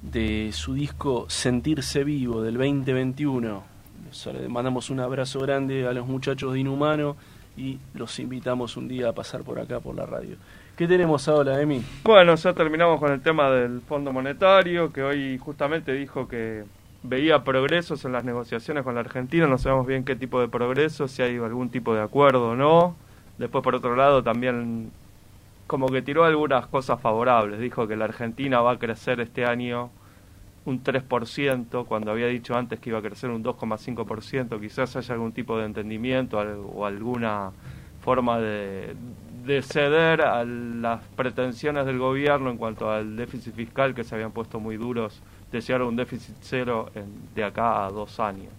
de su disco Sentirse Vivo del 2021. Les le mandamos un abrazo grande a los muchachos de Inhumano y los invitamos un día a pasar por acá por la radio. ¿Qué tenemos ahora, Emi? Bueno, ya terminamos con el tema del Fondo Monetario, que hoy justamente dijo que veía progresos en las negociaciones con la Argentina, no sabemos bien qué tipo de progreso, si hay algún tipo de acuerdo o no. Después, por otro lado, también como que tiró algunas cosas favorables. Dijo que la Argentina va a crecer este año un 3%, cuando había dicho antes que iba a crecer un 2,5%. Quizás haya algún tipo de entendimiento o alguna forma de, de ceder a las pretensiones del gobierno en cuanto al déficit fiscal que se habían puesto muy duros de llegar a un déficit cero en- de acá a dos años.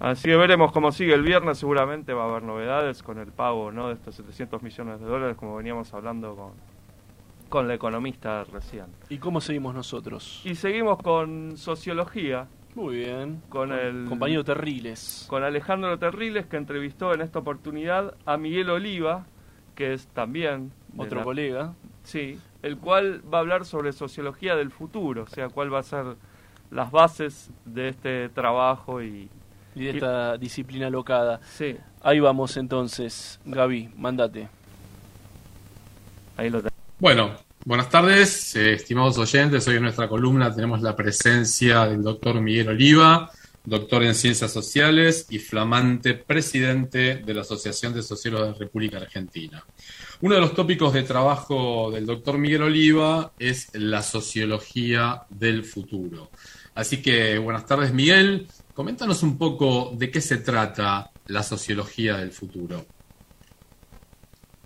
Así que veremos cómo sigue el viernes, seguramente va a haber novedades con el pago ¿no? de estos 700 millones de dólares, como veníamos hablando con, con la economista recién. ¿Y cómo seguimos nosotros? Y seguimos con sociología, Muy bien. Con el- compañero Terriles. con Alejandro Terriles, que entrevistó en esta oportunidad a Miguel Oliva, que es también... Otro la- colega. Sí, el cual va a hablar sobre sociología del futuro, o sea, cuál va a ser las bases de este trabajo y... Y de esta disciplina locada. Sí, Ahí vamos entonces, Gaby, mandate. ahí lo tenemos. Bueno, buenas tardes, eh, estimados oyentes. Hoy en nuestra columna tenemos la presencia del doctor Miguel Oliva, doctor en Ciencias Sociales y flamante presidente de la Asociación de Sociólogos de la República Argentina. Uno de los tópicos de trabajo del doctor Miguel Oliva es la sociología del futuro. Así que buenas tardes, Miguel. Coméntanos un poco de qué se trata la sociología del futuro.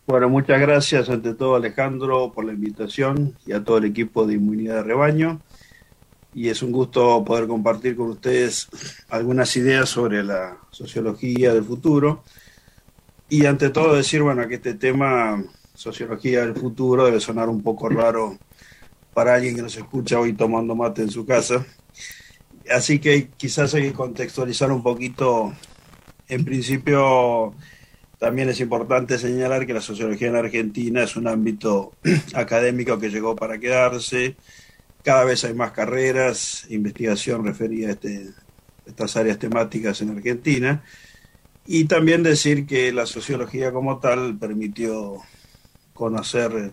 Bueno, muchas gracias ante todo Alejandro por la invitación y a todo el equipo de Inmunidad de Rebaño. Y es un gusto poder compartir con ustedes algunas ideas sobre la sociología del futuro. Y ante todo decir, bueno, que este tema, sociología del futuro, debe sonar un poco raro para alguien que nos escucha hoy tomando mate en su casa. Así que quizás hay que contextualizar un poquito. En principio, también es importante señalar que la sociología en Argentina es un ámbito académico que llegó para quedarse. Cada vez hay más carreras, investigación referida a este, estas áreas temáticas en Argentina. Y también decir que la sociología como tal permitió conocer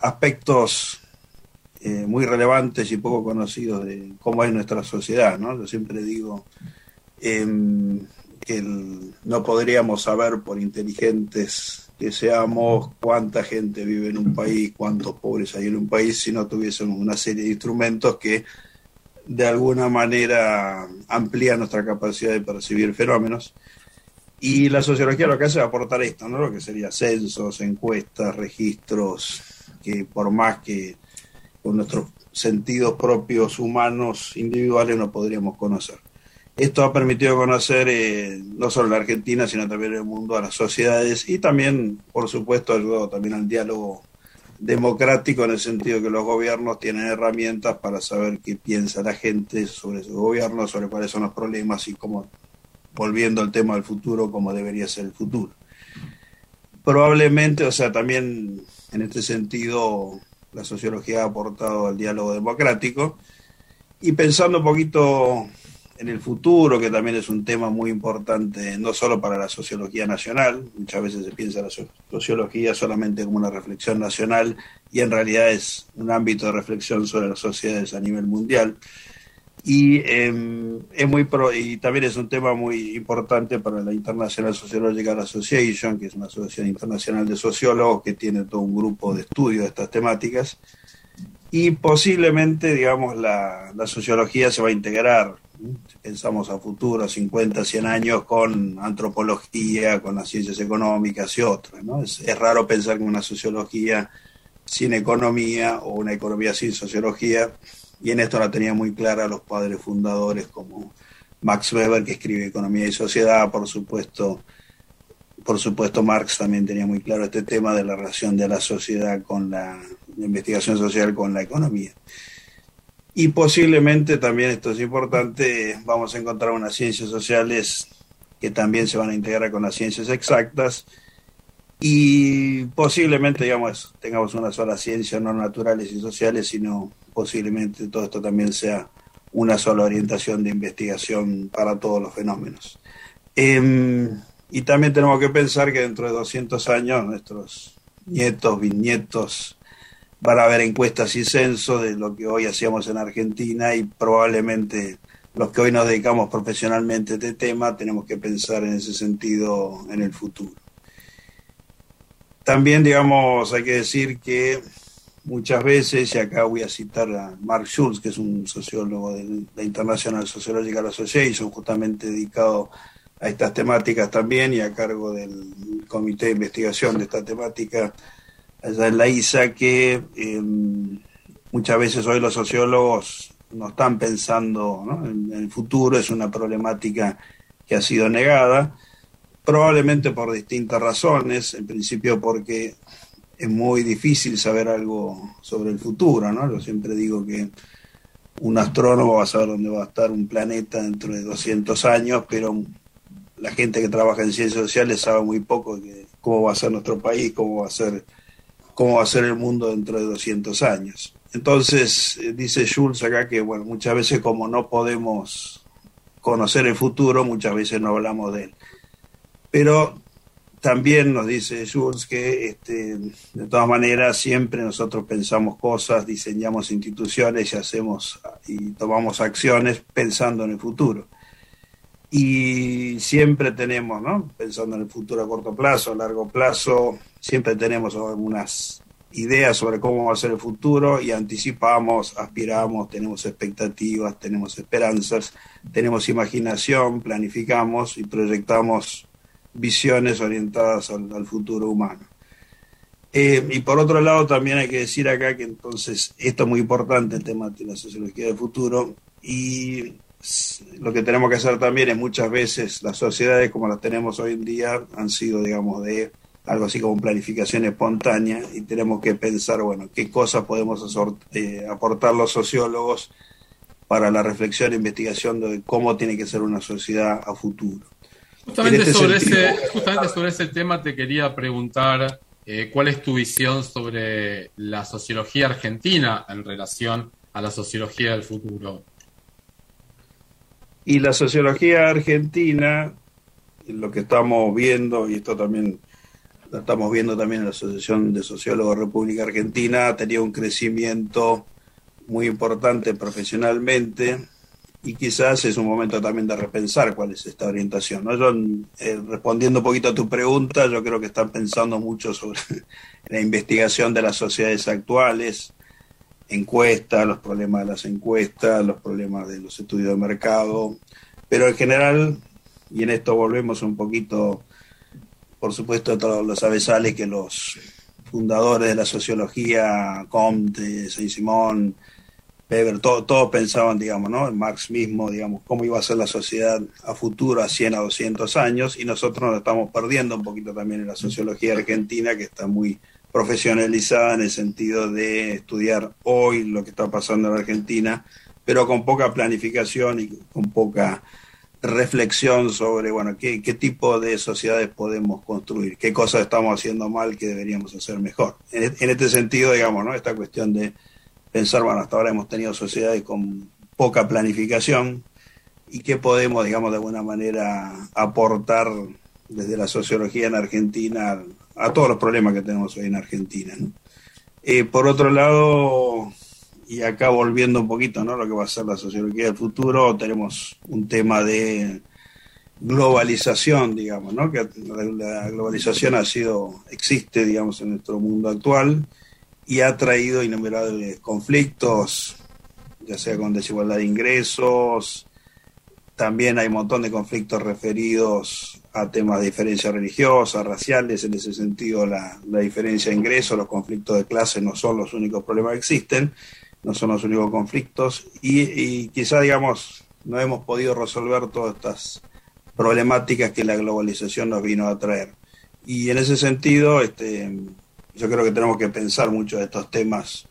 aspectos eh, muy relevantes y poco conocidos de cómo es nuestra sociedad. ¿no? Yo siempre digo em, que no podríamos saber, por inteligentes que seamos, cuánta gente vive en un país, cuántos pobres hay en un país, si no tuviésemos una serie de instrumentos que de alguna manera amplían nuestra capacidad de percibir fenómenos. Y la sociología lo que hace es aportar esto, ¿no? Lo que sería censos, encuestas, registros, que por más que con nuestros sentidos propios humanos individuales no podríamos conocer. Esto ha permitido conocer eh, no solo la Argentina, sino también el mundo, a las sociedades y también, por supuesto, ayudado también al diálogo democrático en el sentido que los gobiernos tienen herramientas para saber qué piensa la gente sobre su gobierno, sobre cuáles son los problemas y cómo, volviendo al tema del futuro, cómo debería ser el futuro. Probablemente, o sea, también en este sentido, la sociología ha aportado al diálogo democrático y pensando un poquito en el futuro, que también es un tema muy importante, no solo para la sociología nacional, muchas veces se piensa la so- sociología solamente como una reflexión nacional y en realidad es un ámbito de reflexión sobre las sociedades a nivel mundial. Y, eh, es muy pro- y también es un tema muy importante para la International Sociological Association, que es una asociación internacional de sociólogos que tiene todo un grupo de estudio de estas temáticas. Y posiblemente, digamos, la, la sociología se va a integrar, si pensamos a futuro, 50, 100 años, con antropología, con las ciencias económicas y otras. ¿no? Es, es raro pensar que una sociología sin economía o una economía sin sociología, y en esto la tenía muy clara los padres fundadores como Max Weber, que escribe Economía y Sociedad, por supuesto, por supuesto Marx también tenía muy claro este tema de la relación de la sociedad con la, la investigación social con la economía. Y posiblemente también, esto es importante, vamos a encontrar unas ciencias sociales que también se van a integrar con las ciencias exactas y posiblemente, digamos, tengamos una sola ciencia, no naturales y sociales, sino posiblemente todo esto también sea una sola orientación de investigación para todos los fenómenos. Eh, y también tenemos que pensar que dentro de 200 años nuestros nietos, bisnietos, van a haber encuestas y censos de lo que hoy hacíamos en Argentina y probablemente los que hoy nos dedicamos profesionalmente a este tema tenemos que pensar en ese sentido en el futuro. También, digamos, hay que decir que muchas veces, y acá voy a citar a Mark Schulz, que es un sociólogo de la International Sociological Association, justamente dedicado a estas temáticas también y a cargo del comité de investigación de esta temática allá en la ISA, que eh, muchas veces hoy los sociólogos no están pensando ¿no? En el futuro, es una problemática que ha sido negada, probablemente por distintas razones, en principio porque es muy difícil saber algo sobre el futuro, ¿no? Yo siempre digo que un astrónomo va a saber dónde va a estar un planeta dentro de 200 años, pero la gente que trabaja en ciencias sociales sabe muy poco de cómo va a ser nuestro país, cómo va a ser, cómo va a ser el mundo dentro de 200 años. Entonces, eh, dice Schulz acá que, bueno, muchas veces como no podemos conocer el futuro, muchas veces no hablamos de él. Pero también nos dice Schulz que este, de todas maneras siempre nosotros pensamos cosas, diseñamos instituciones y hacemos y tomamos acciones pensando en el futuro. Y siempre tenemos, ¿no? Pensando en el futuro a corto plazo, a largo plazo, siempre tenemos algunas ideas sobre cómo va a ser el futuro y anticipamos, aspiramos, tenemos expectativas, tenemos esperanzas, tenemos imaginación, planificamos y proyectamos visiones orientadas al, futuro humano. Eh, y por otro lado, también hay que decir acá que entonces esto es muy importante, el tema de la sociología del futuro, y lo que tenemos que hacer también es muchas veces las sociedades como las tenemos hoy en día han sido, digamos, de algo así como planificación espontánea y tenemos que pensar, bueno, qué cosas podemos eh, aportar los sociólogos para la reflexión e investigación de cómo tiene que ser una sociedad a futuro. Justamente, En este sobre, sentido- ese, justamente sobre ese tema te quería preguntar eh, cuál es tu visión sobre la sociología argentina en relación a la sociología del futuro. Y la sociología argentina, lo que estamos viendo, y esto también lo estamos viendo también en la Asociación de Sociólogos República Argentina, ha tenido un crecimiento muy importante profesionalmente y quizás es un momento también de repensar cuál es esta orientación. ¿no? Yo, eh, respondiendo un poquito a tu pregunta, yo creo que están pensando mucho sobre la investigación de las sociedades actuales, encuestas, los problemas de las encuestas, los problemas de los estudios de mercado, pero en general, y en esto volvemos un poquito, por supuesto, a todos los avesales que los fundadores de la sociología, Comte, Saint-Simon, Weber, todo- todos pensaban, digamos, ¿no? Marx mismo, digamos, cómo iba a ser la sociedad a futuro, a 100, a 200 años, y nosotros nos estamos perdiendo un poquito también en la sociología argentina, que está muy profesionalizada en el sentido de estudiar hoy lo que está pasando en Argentina, pero con poca planificación y con poca reflexión sobre, bueno, qué, qué tipo de sociedades podemos construir, qué cosas estamos haciendo mal que deberíamos hacer mejor. En, en este sentido, digamos, ¿no? Esta cuestión de pensar, bueno, hasta ahora hemos tenido sociedades con poca planificación y qué podemos, digamos, de alguna manera aportar desde la sociología en Argentina a todos los problemas que tenemos hoy en Argentina. Eh, por otro lado, y acá volviendo un poquito, ¿no? Lo que va a ser la sociología del futuro, tenemos un tema de globalización, digamos, ¿no? Que la globalización ha sido, existe, digamos, en nuestro mundo actual y ha traído innumerables conflictos, ya sea con desigualdad de ingresos, también hay un montón de conflictos referidos a temas de diferencias religiosas, raciales, en ese sentido la, la diferencia de ingresos, los conflictos de clase no son los únicos problemas que existen, no son los únicos conflictos y, y quizá, digamos, no hemos podido resolver todas estas problemáticas que la globalización nos vino a traer. Y en ese sentido, este, yo creo que tenemos que pensar mucho de estos temas.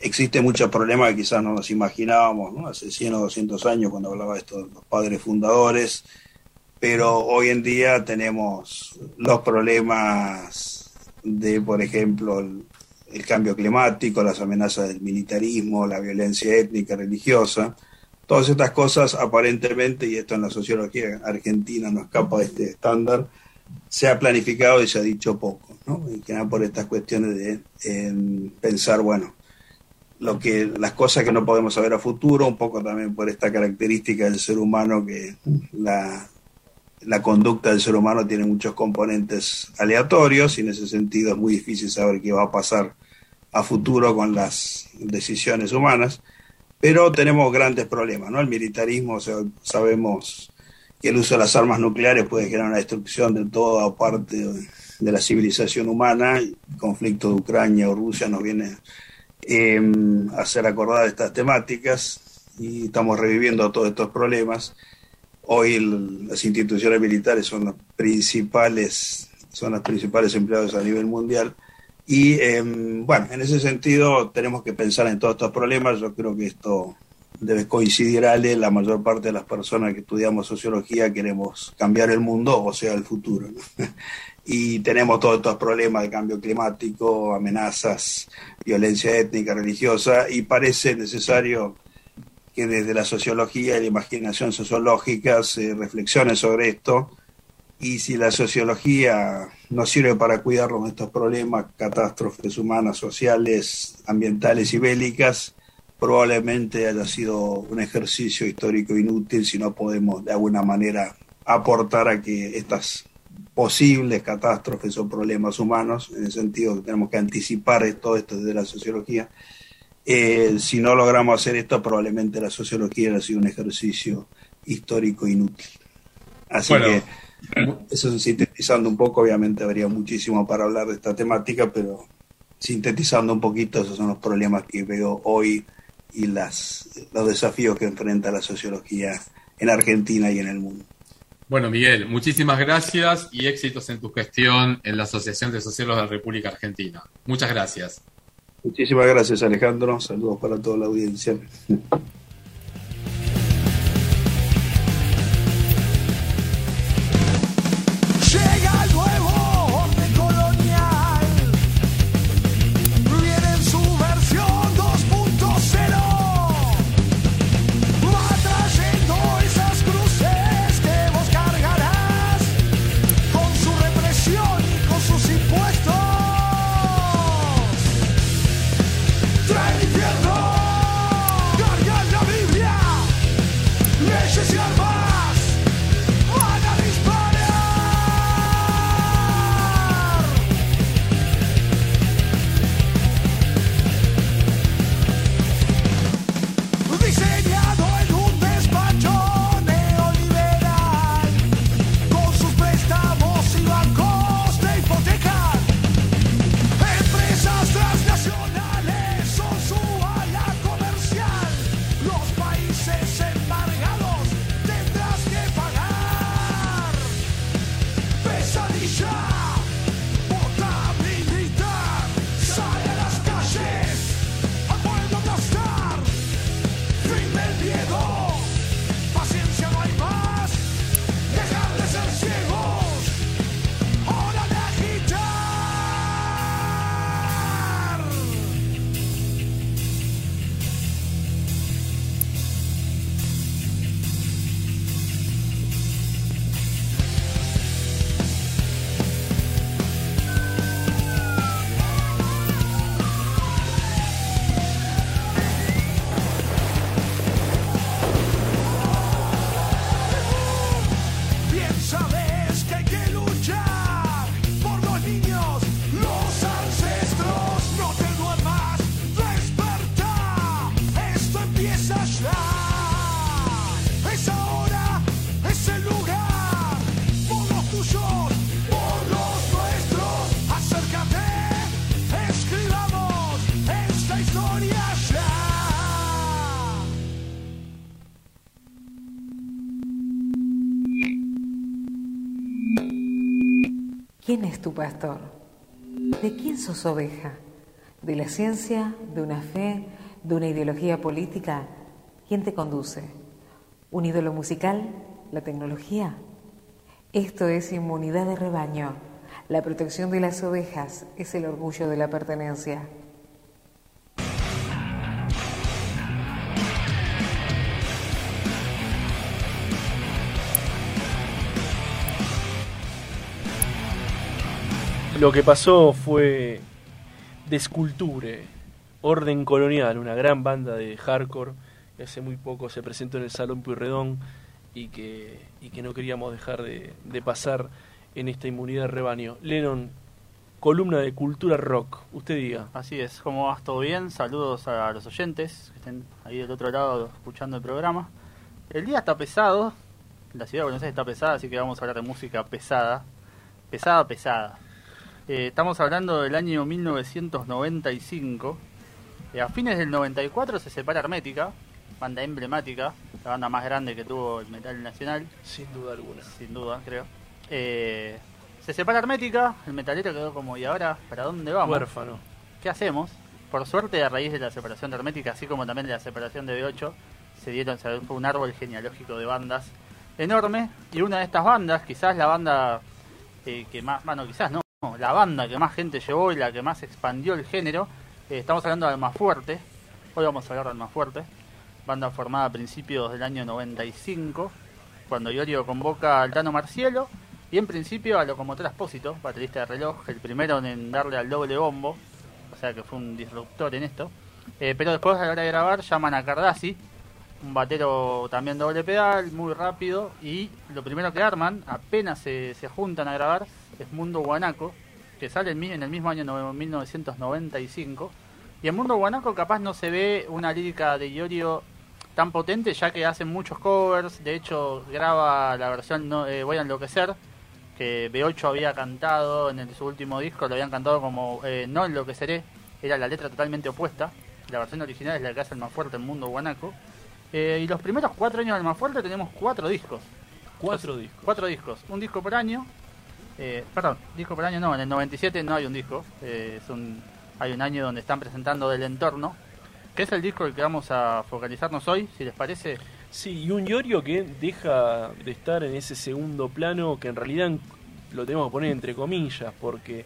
Existen muchos problemas que quizás no nos imaginábamos, ¿no? Hace 100 o 200 años, cuando hablaba de los padres fundadores, pero hoy en día tenemos los problemas de, por ejemplo, el, el cambio climático, las amenazas del militarismo, la violencia étnica, religiosa. Todas estas cosas aparentemente, y esto en la sociología argentina no escapa de este estándar, se ha planificado y se ha dicho poco, ¿no? Y que nada por estas cuestiones de en pensar, bueno, lo que las cosas que no podemos saber a futuro, un poco también por esta característica del ser humano que la, la conducta del ser humano tiene muchos componentes aleatorios y en ese sentido es muy difícil saber qué va a pasar a futuro con las decisiones humanas, pero tenemos grandes problemas, ¿no? El militarismo, sabemos que el uso de las armas nucleares puede generar una destrucción de toda parte de, la civilización humana, el conflicto de Ucrania o Rusia nos viene eh, a hacer acordar estas temáticas y estamos reviviendo todos estos problemas. Hoy las instituciones militares son las principales, son los principales empleados a nivel mundial. Y eh, bueno, en ese sentido tenemos que pensar en todos estos problemas. Yo creo que esto debe coincidir, Ale, la mayor parte de las personas que estudiamos sociología queremos cambiar el mundo, o sea, el futuro. y tenemos todos estos problemas de cambio climático, amenazas, violencia étnica, religiosa, y parece necesario que desde la sociología y la imaginación sociológica se reflexione sobre esto, y si la sociología no sirve para cuidarnos de estos problemas, catástrofes humanas, sociales, ambientales y bélicas, probablemente haya sido un ejercicio histórico inútil si no podemos de alguna manera aportar a que estas posibles catástrofes o problemas humanos, en el sentido que tenemos que anticipar todo esto desde la sociología. Eh, si no logramos hacer esto, probablemente la sociología ha sido un ejercicio histórico inútil. Así Bueno. que, eso sintetizando un poco, obviamente habría muchísimo para hablar de esta temática, pero sintetizando un poquito, esos son los problemas que veo hoy y las, los desafíos que enfrenta la sociología en Argentina y en el mundo. Bueno, Miguel, muchísimas gracias y éxitos en tu gestión en la Asociación de Sociólogos de la República Argentina. Muchas gracias. Muchísimas gracias, Alejandro. Saludos para toda la audiencia. ¿Quién es tu pastor? ¿De quién sos oveja? ¿De la ciencia? ¿De una fe? ¿De una ideología política? ¿Quién te conduce? ¿Un ídolo musical? ¿La tecnología? Esto es inmunidad de rebaño. La protección de las ovejas es el orgullo de la pertenencia. Lo que pasó fue Desculture, Orden Colonial, una gran banda de hardcore que hace muy poco se presentó en el Salón Puyredón y que, y que no queríamos dejar de, de pasar en esta inmunidad de rebaño. Lennon, columna de cultura rock, usted diga. Así es, ¿cómo vas? ¿Todo bien? Saludos a los oyentes que estén ahí del otro lado escuchando el programa. El día está pesado, la ciudad de Buenos Aires está pesada, así que vamos a hablar de música pesada. Pesada, pesada. Eh, estamos hablando del año 1995. Eh, a fines del 94 se separa Hermética, banda emblemática, la banda más grande que tuvo el metal nacional, Sin duda alguna. sin duda, creo. Eh, se separa Hermética, el metalero quedó como, ¿y ahora para dónde vamos? Huérfano. ¿Qué hacemos? Por suerte, a raíz de la separación de Hermética, así como también de la separación de B8, se dieron, se fue un árbol genealógico de bandas enorme. Y una de estas bandas, quizás la banda eh, que más, bueno, quizás no, la banda que más gente llevó y la que más expandió el género, eh, estamos hablando de Almafuerte. Hoy vamos a hablar de Almafuerte, banda formada a principios del año 95, cuando Iorio convoca al Tano Marcielo y en principio a Locomotor Espósito, baterista de reloj, el primero en darle al doble bombo, o sea que fue un disruptor en esto. Eh, pero después a la hora de grabar llaman a Cardassi, un batero también doble pedal, muy rápido, y lo primero que arman, apenas se, se juntan a grabar, es Mundo Guanaco, que sale en, el mismo año no- 1995. Y en Mundo Guanaco capaz no se ve una lírica de Iorio tan potente, ya que hacen muchos covers, de hecho graba la versión no, eh, Voy a enloquecer, que B8 había cantado en el- su último disco, lo habían cantado como eh, No enloqueceré, era la letra totalmente opuesta, la versión original es la que hace el más fuerte en Mundo Guanaco. Eh, y los primeros cuatro años del más fuerte tenemos cuatro discos. Cuatro discos. Cuatro discos, un disco por año. Eh, perdón, disco por año no, en el 97 no hay un disco. eh, es un, hay un año donde están presentando del entorno, que es el disco el que vamos a focalizarnos hoy, si les parece. Sí, y un Iorio que deja de estar en ese segundo plano que en realidad lo tenemos que poner entre comillas, porque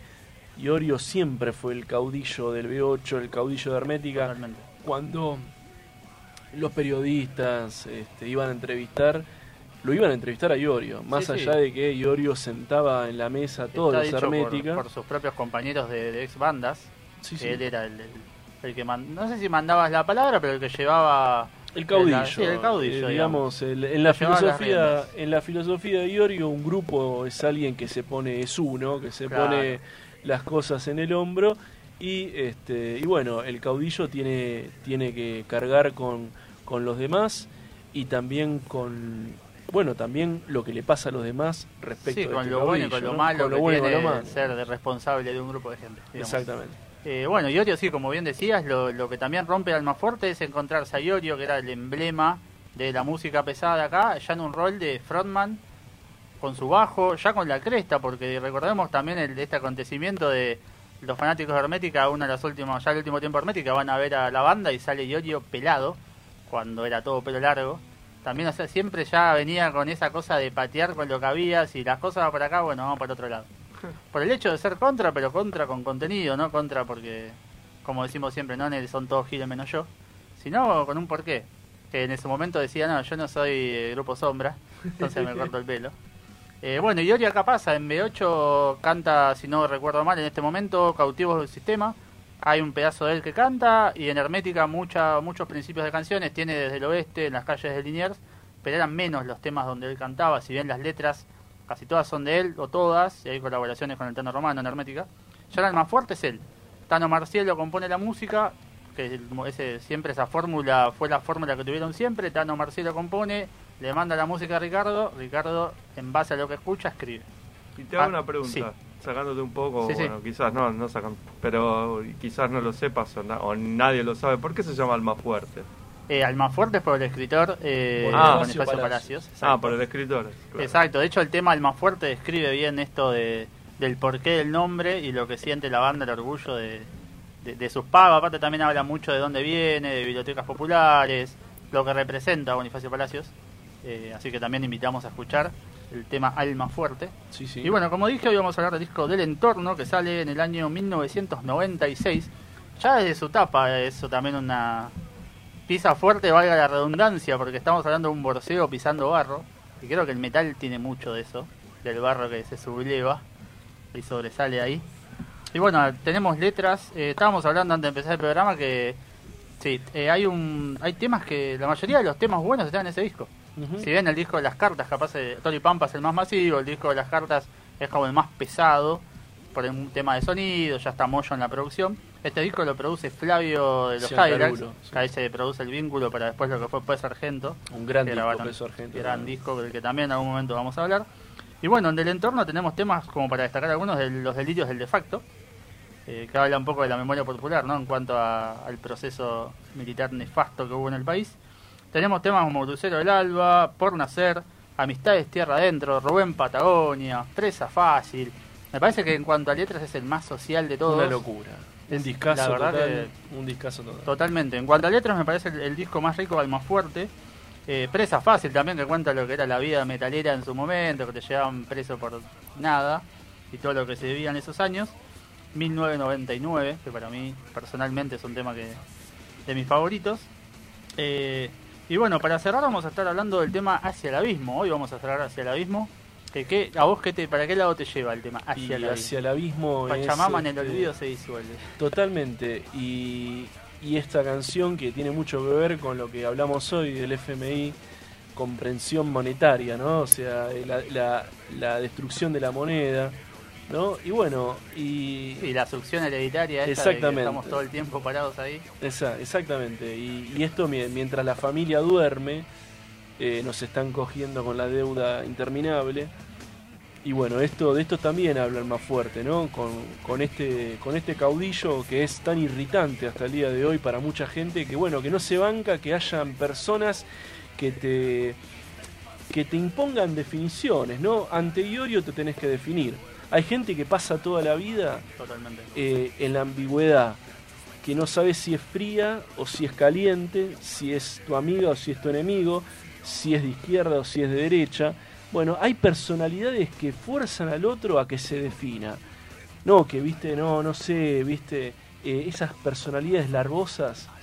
Iorio siempre fue el caudillo del B8, el caudillo de Hermética. Totalmente. Cuando los periodistas este, iban a entrevistar, lo iban a entrevistar a Iorio, más Sí, sí. allá de que Iorio sentaba en la mesa todos Está los dicho por, sus propios compañeros de, de ex bandas. Sí, que sí. él era el, el- el que man- no sé si mandabas la palabra, pero el que llevaba El caudillo, la- sí, el caudillo, eh, digamos, el- en la filosofía, en la filosofía de Iorio, un grupo es alguien que se pone, es uno, que se Claro. pone las cosas en el hombro y este y bueno, el caudillo tiene tiene que cargar con, con los demás y también con bueno, también lo que le pasa a los demás respecto Sí, de con este lo bueno caudillo, con lo ¿no? malo Con lo que bueno tiene lo malo. ser de responsable de un grupo de gente. digamos. Exactamente. Eh, bueno, Iorio sí, como bien decías, lo, lo que también rompe Almafuerte es encontrarse a Iorio, que era el emblema de la música pesada de acá, ya en un rol de frontman, con su bajo, ya con la cresta, porque recordemos también el, este acontecimiento de los fanáticos de Hermética, una de las últimas, ya el último tiempo de Hermética, van a ver a la banda y sale Iorio pelado, cuando era todo pelo largo. También, o sea, siempre ya venía con esa cosa de patear con lo que había, si las cosas van por acá, bueno, vamos para otro lado. Por el hecho de ser contra, pero contra con contenido, no contra porque, como decimos siempre, no son todos giles menos yo, sino con un porqué. Que en ese momento decía, no, yo no soy eh, Grupo Sombra, entonces me corto el pelo. Eh, bueno, y Ori acá pasa, en B8 canta, si no recuerdo mal, en este momento, Cautivos del Sistema. Hay un pedazo de él que canta, y en Hermética mucha, muchos principios de canciones, tiene desde el oeste, en las calles de Liniers, pero eran menos los temas donde él cantaba, si bien las letras casi todas son de él, o todas, y hay colaboraciones con el Tano Romano en Hermética. Ya el más fuerte es él. Tano Marcielo compone la música, que ese, siempre esa fórmula fue la fórmula que tuvieron siempre. Tano Marcielo compone, le manda la música a Ricardo, Ricardo, en base a lo que escucha, escribe. Y te hago Ah, una pregunta, sí. Sacándote un poco, Sí, sí. bueno, quizás no, no sacan, pero quizás no lo sepas o, na- o nadie lo sabe. ¿Por qué se llama Alma Fuerte? Eh, Almafuerte es por el escritor eh, Ah, Bonifacio Bonifacio Palacios. Ah, por el escritor. claro. Exacto, de hecho el tema Almafuerte describe bien esto de, del porqué del nombre y lo que siente la banda, el orgullo de, de, de sus pagos. Aparte también habla mucho de dónde viene, de bibliotecas populares, lo que representa Bonifacio Palacios. Eh, así que también invitamos a escuchar. El tema Alma Fuerte. Sí, sí. Y bueno, como dije, hoy vamos a hablar del disco del entorno que sale en el año 1996. Ya desde su tapa, eso también una pisa fuerte, valga la redundancia, porque estamos hablando de un borseo pisando barro. Y creo que el metal tiene mucho de eso, del barro que se subleva y sobresale ahí. Y bueno, tenemos letras. eh, estábamos hablando antes de empezar el programa que sí, eh, hay un hay temas que la mayoría de los temas buenos están en ese disco. Ujú. Si bien el disco de las cartas, capaz de Tony Pampa es el más masivo, el disco de las cartas es como el más pesado por un tema de sonido, ya está Moyo en la producción. Este disco lo produce Flavio de los sí. que ahí se produce el vínculo para después lo que fue Pues Argento. Un gran disco, grabaron- Peso Argento. Gran disco del que también en algún momento vamos a hablar. Y bueno, en el entorno tenemos temas como para destacar algunos de los delirios del de facto, eh, que habla un poco de la memoria popular, ¿no? En cuanto a- al proceso militar nefasto que hubo en el país. Tenemos temas como Crucero del Alba, Por Nacer, Amistades Tierra Adentro, Rubén Patagonia, Presa Fácil. Me parece que en cuanto a letras es el más social de todos. Una locura. Un discazo la verdad total. Un discazo total. Totalmente. En cuanto a letras, me parece el, el disco más rico, el más fuerte. Eh, Presa Fácil también, que cuenta lo que era la vida metalera en su momento, que te llevaban preso por nada y todo lo que se vivía en esos años. 1999, que para mí personalmente es un tema que de mis favoritos. Eh, y bueno, para cerrar vamos a estar hablando del tema Hacia el Abismo. Hoy vamos a cerrar Hacia el Abismo. Que, que- ¿A vos qué te, para qué lado te lleva el tema Hacia y el Abismo? hacia el abismo es, en el este, olvido se disuelve. Totalmente. Y, y esta canción que tiene mucho que ver con lo que hablamos hoy del FMI, comprensión monetaria, ¿no? O sea, la, la- la destrucción de la moneda, ¿no? Y bueno, y... Y la succión hereditaria esta de que Exactamente. estamos todo el tiempo parados ahí. Esa- exactamente. Y, y esto mi- mientras la familia duerme, eh, nos están cogiendo con la deuda interminable. Y bueno, esto de esto también hablan más fuerte, ¿no? Con, con este con este caudillo que es tan irritante hasta el día de hoy para mucha gente que bueno, que no se banca que hayan personas que te que te impongan definiciones, ¿no? Ante Iorio te tenés que definir. Hay gente que pasa toda la vida eh, en la ambigüedad, que no sabes si es fría o si es caliente, si es tu amiga o si es tu enemigo, si es de izquierda o si es de derecha. Bueno, hay personalidades que fuerzan al otro a que se defina. No, que viste, no, no sé, viste, eh, esas personalidades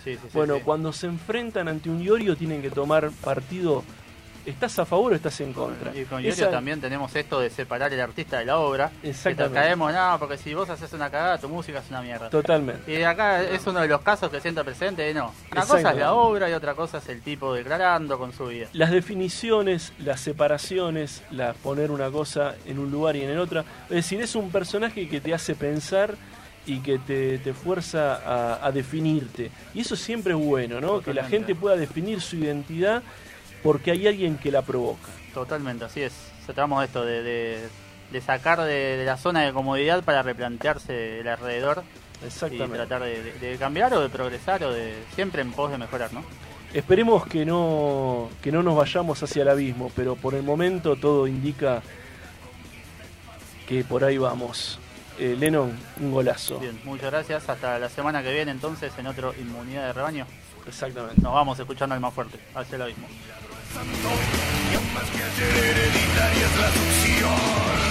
sí, sí, bueno, sí. cuando se enfrentan ante un Iorio tienen que tomar partido. ¿Estás a favor o estás en contra? Y con Esa- también tenemos esto de separar el artista de la obra. Que Exactamente. nos caemos, no, porque si vos haces una cagada, tu música es una mierda. Totalmente. Y acá es uno de los casos que sienta presente no. Una cosa es la obra y otra cosa es el tipo declarando con su vida. las definiciones, las separaciones, la poner una cosa en un lugar y en el otro. Es decir, es un personaje que te hace pensar y que te, te fuerza a, a definirte. Y eso siempre es bueno, ¿no? Que la gente pueda definir su identidad porque hay alguien que la provoca. Totalmente, así es. Se tratamos de esto, de, de, de sacar de, de la zona de comodidad para replantearse el alrededor y Exactamente. tratar de, cambiar o de progresar o de siempre en pos de mejorar, ¿no? Esperemos que no, que no nos vayamos hacia el abismo, pero por el momento todo indica que por ahí vamos. Eh, Lennon, un golazo. Bien, muchas gracias. Hasta la semana que viene entonces en otro Inmunidad de Rebaño. Exactamente. Nos vamos escuchando el más fuerte. Hacia el abismo. Más que hereditaria es la succión.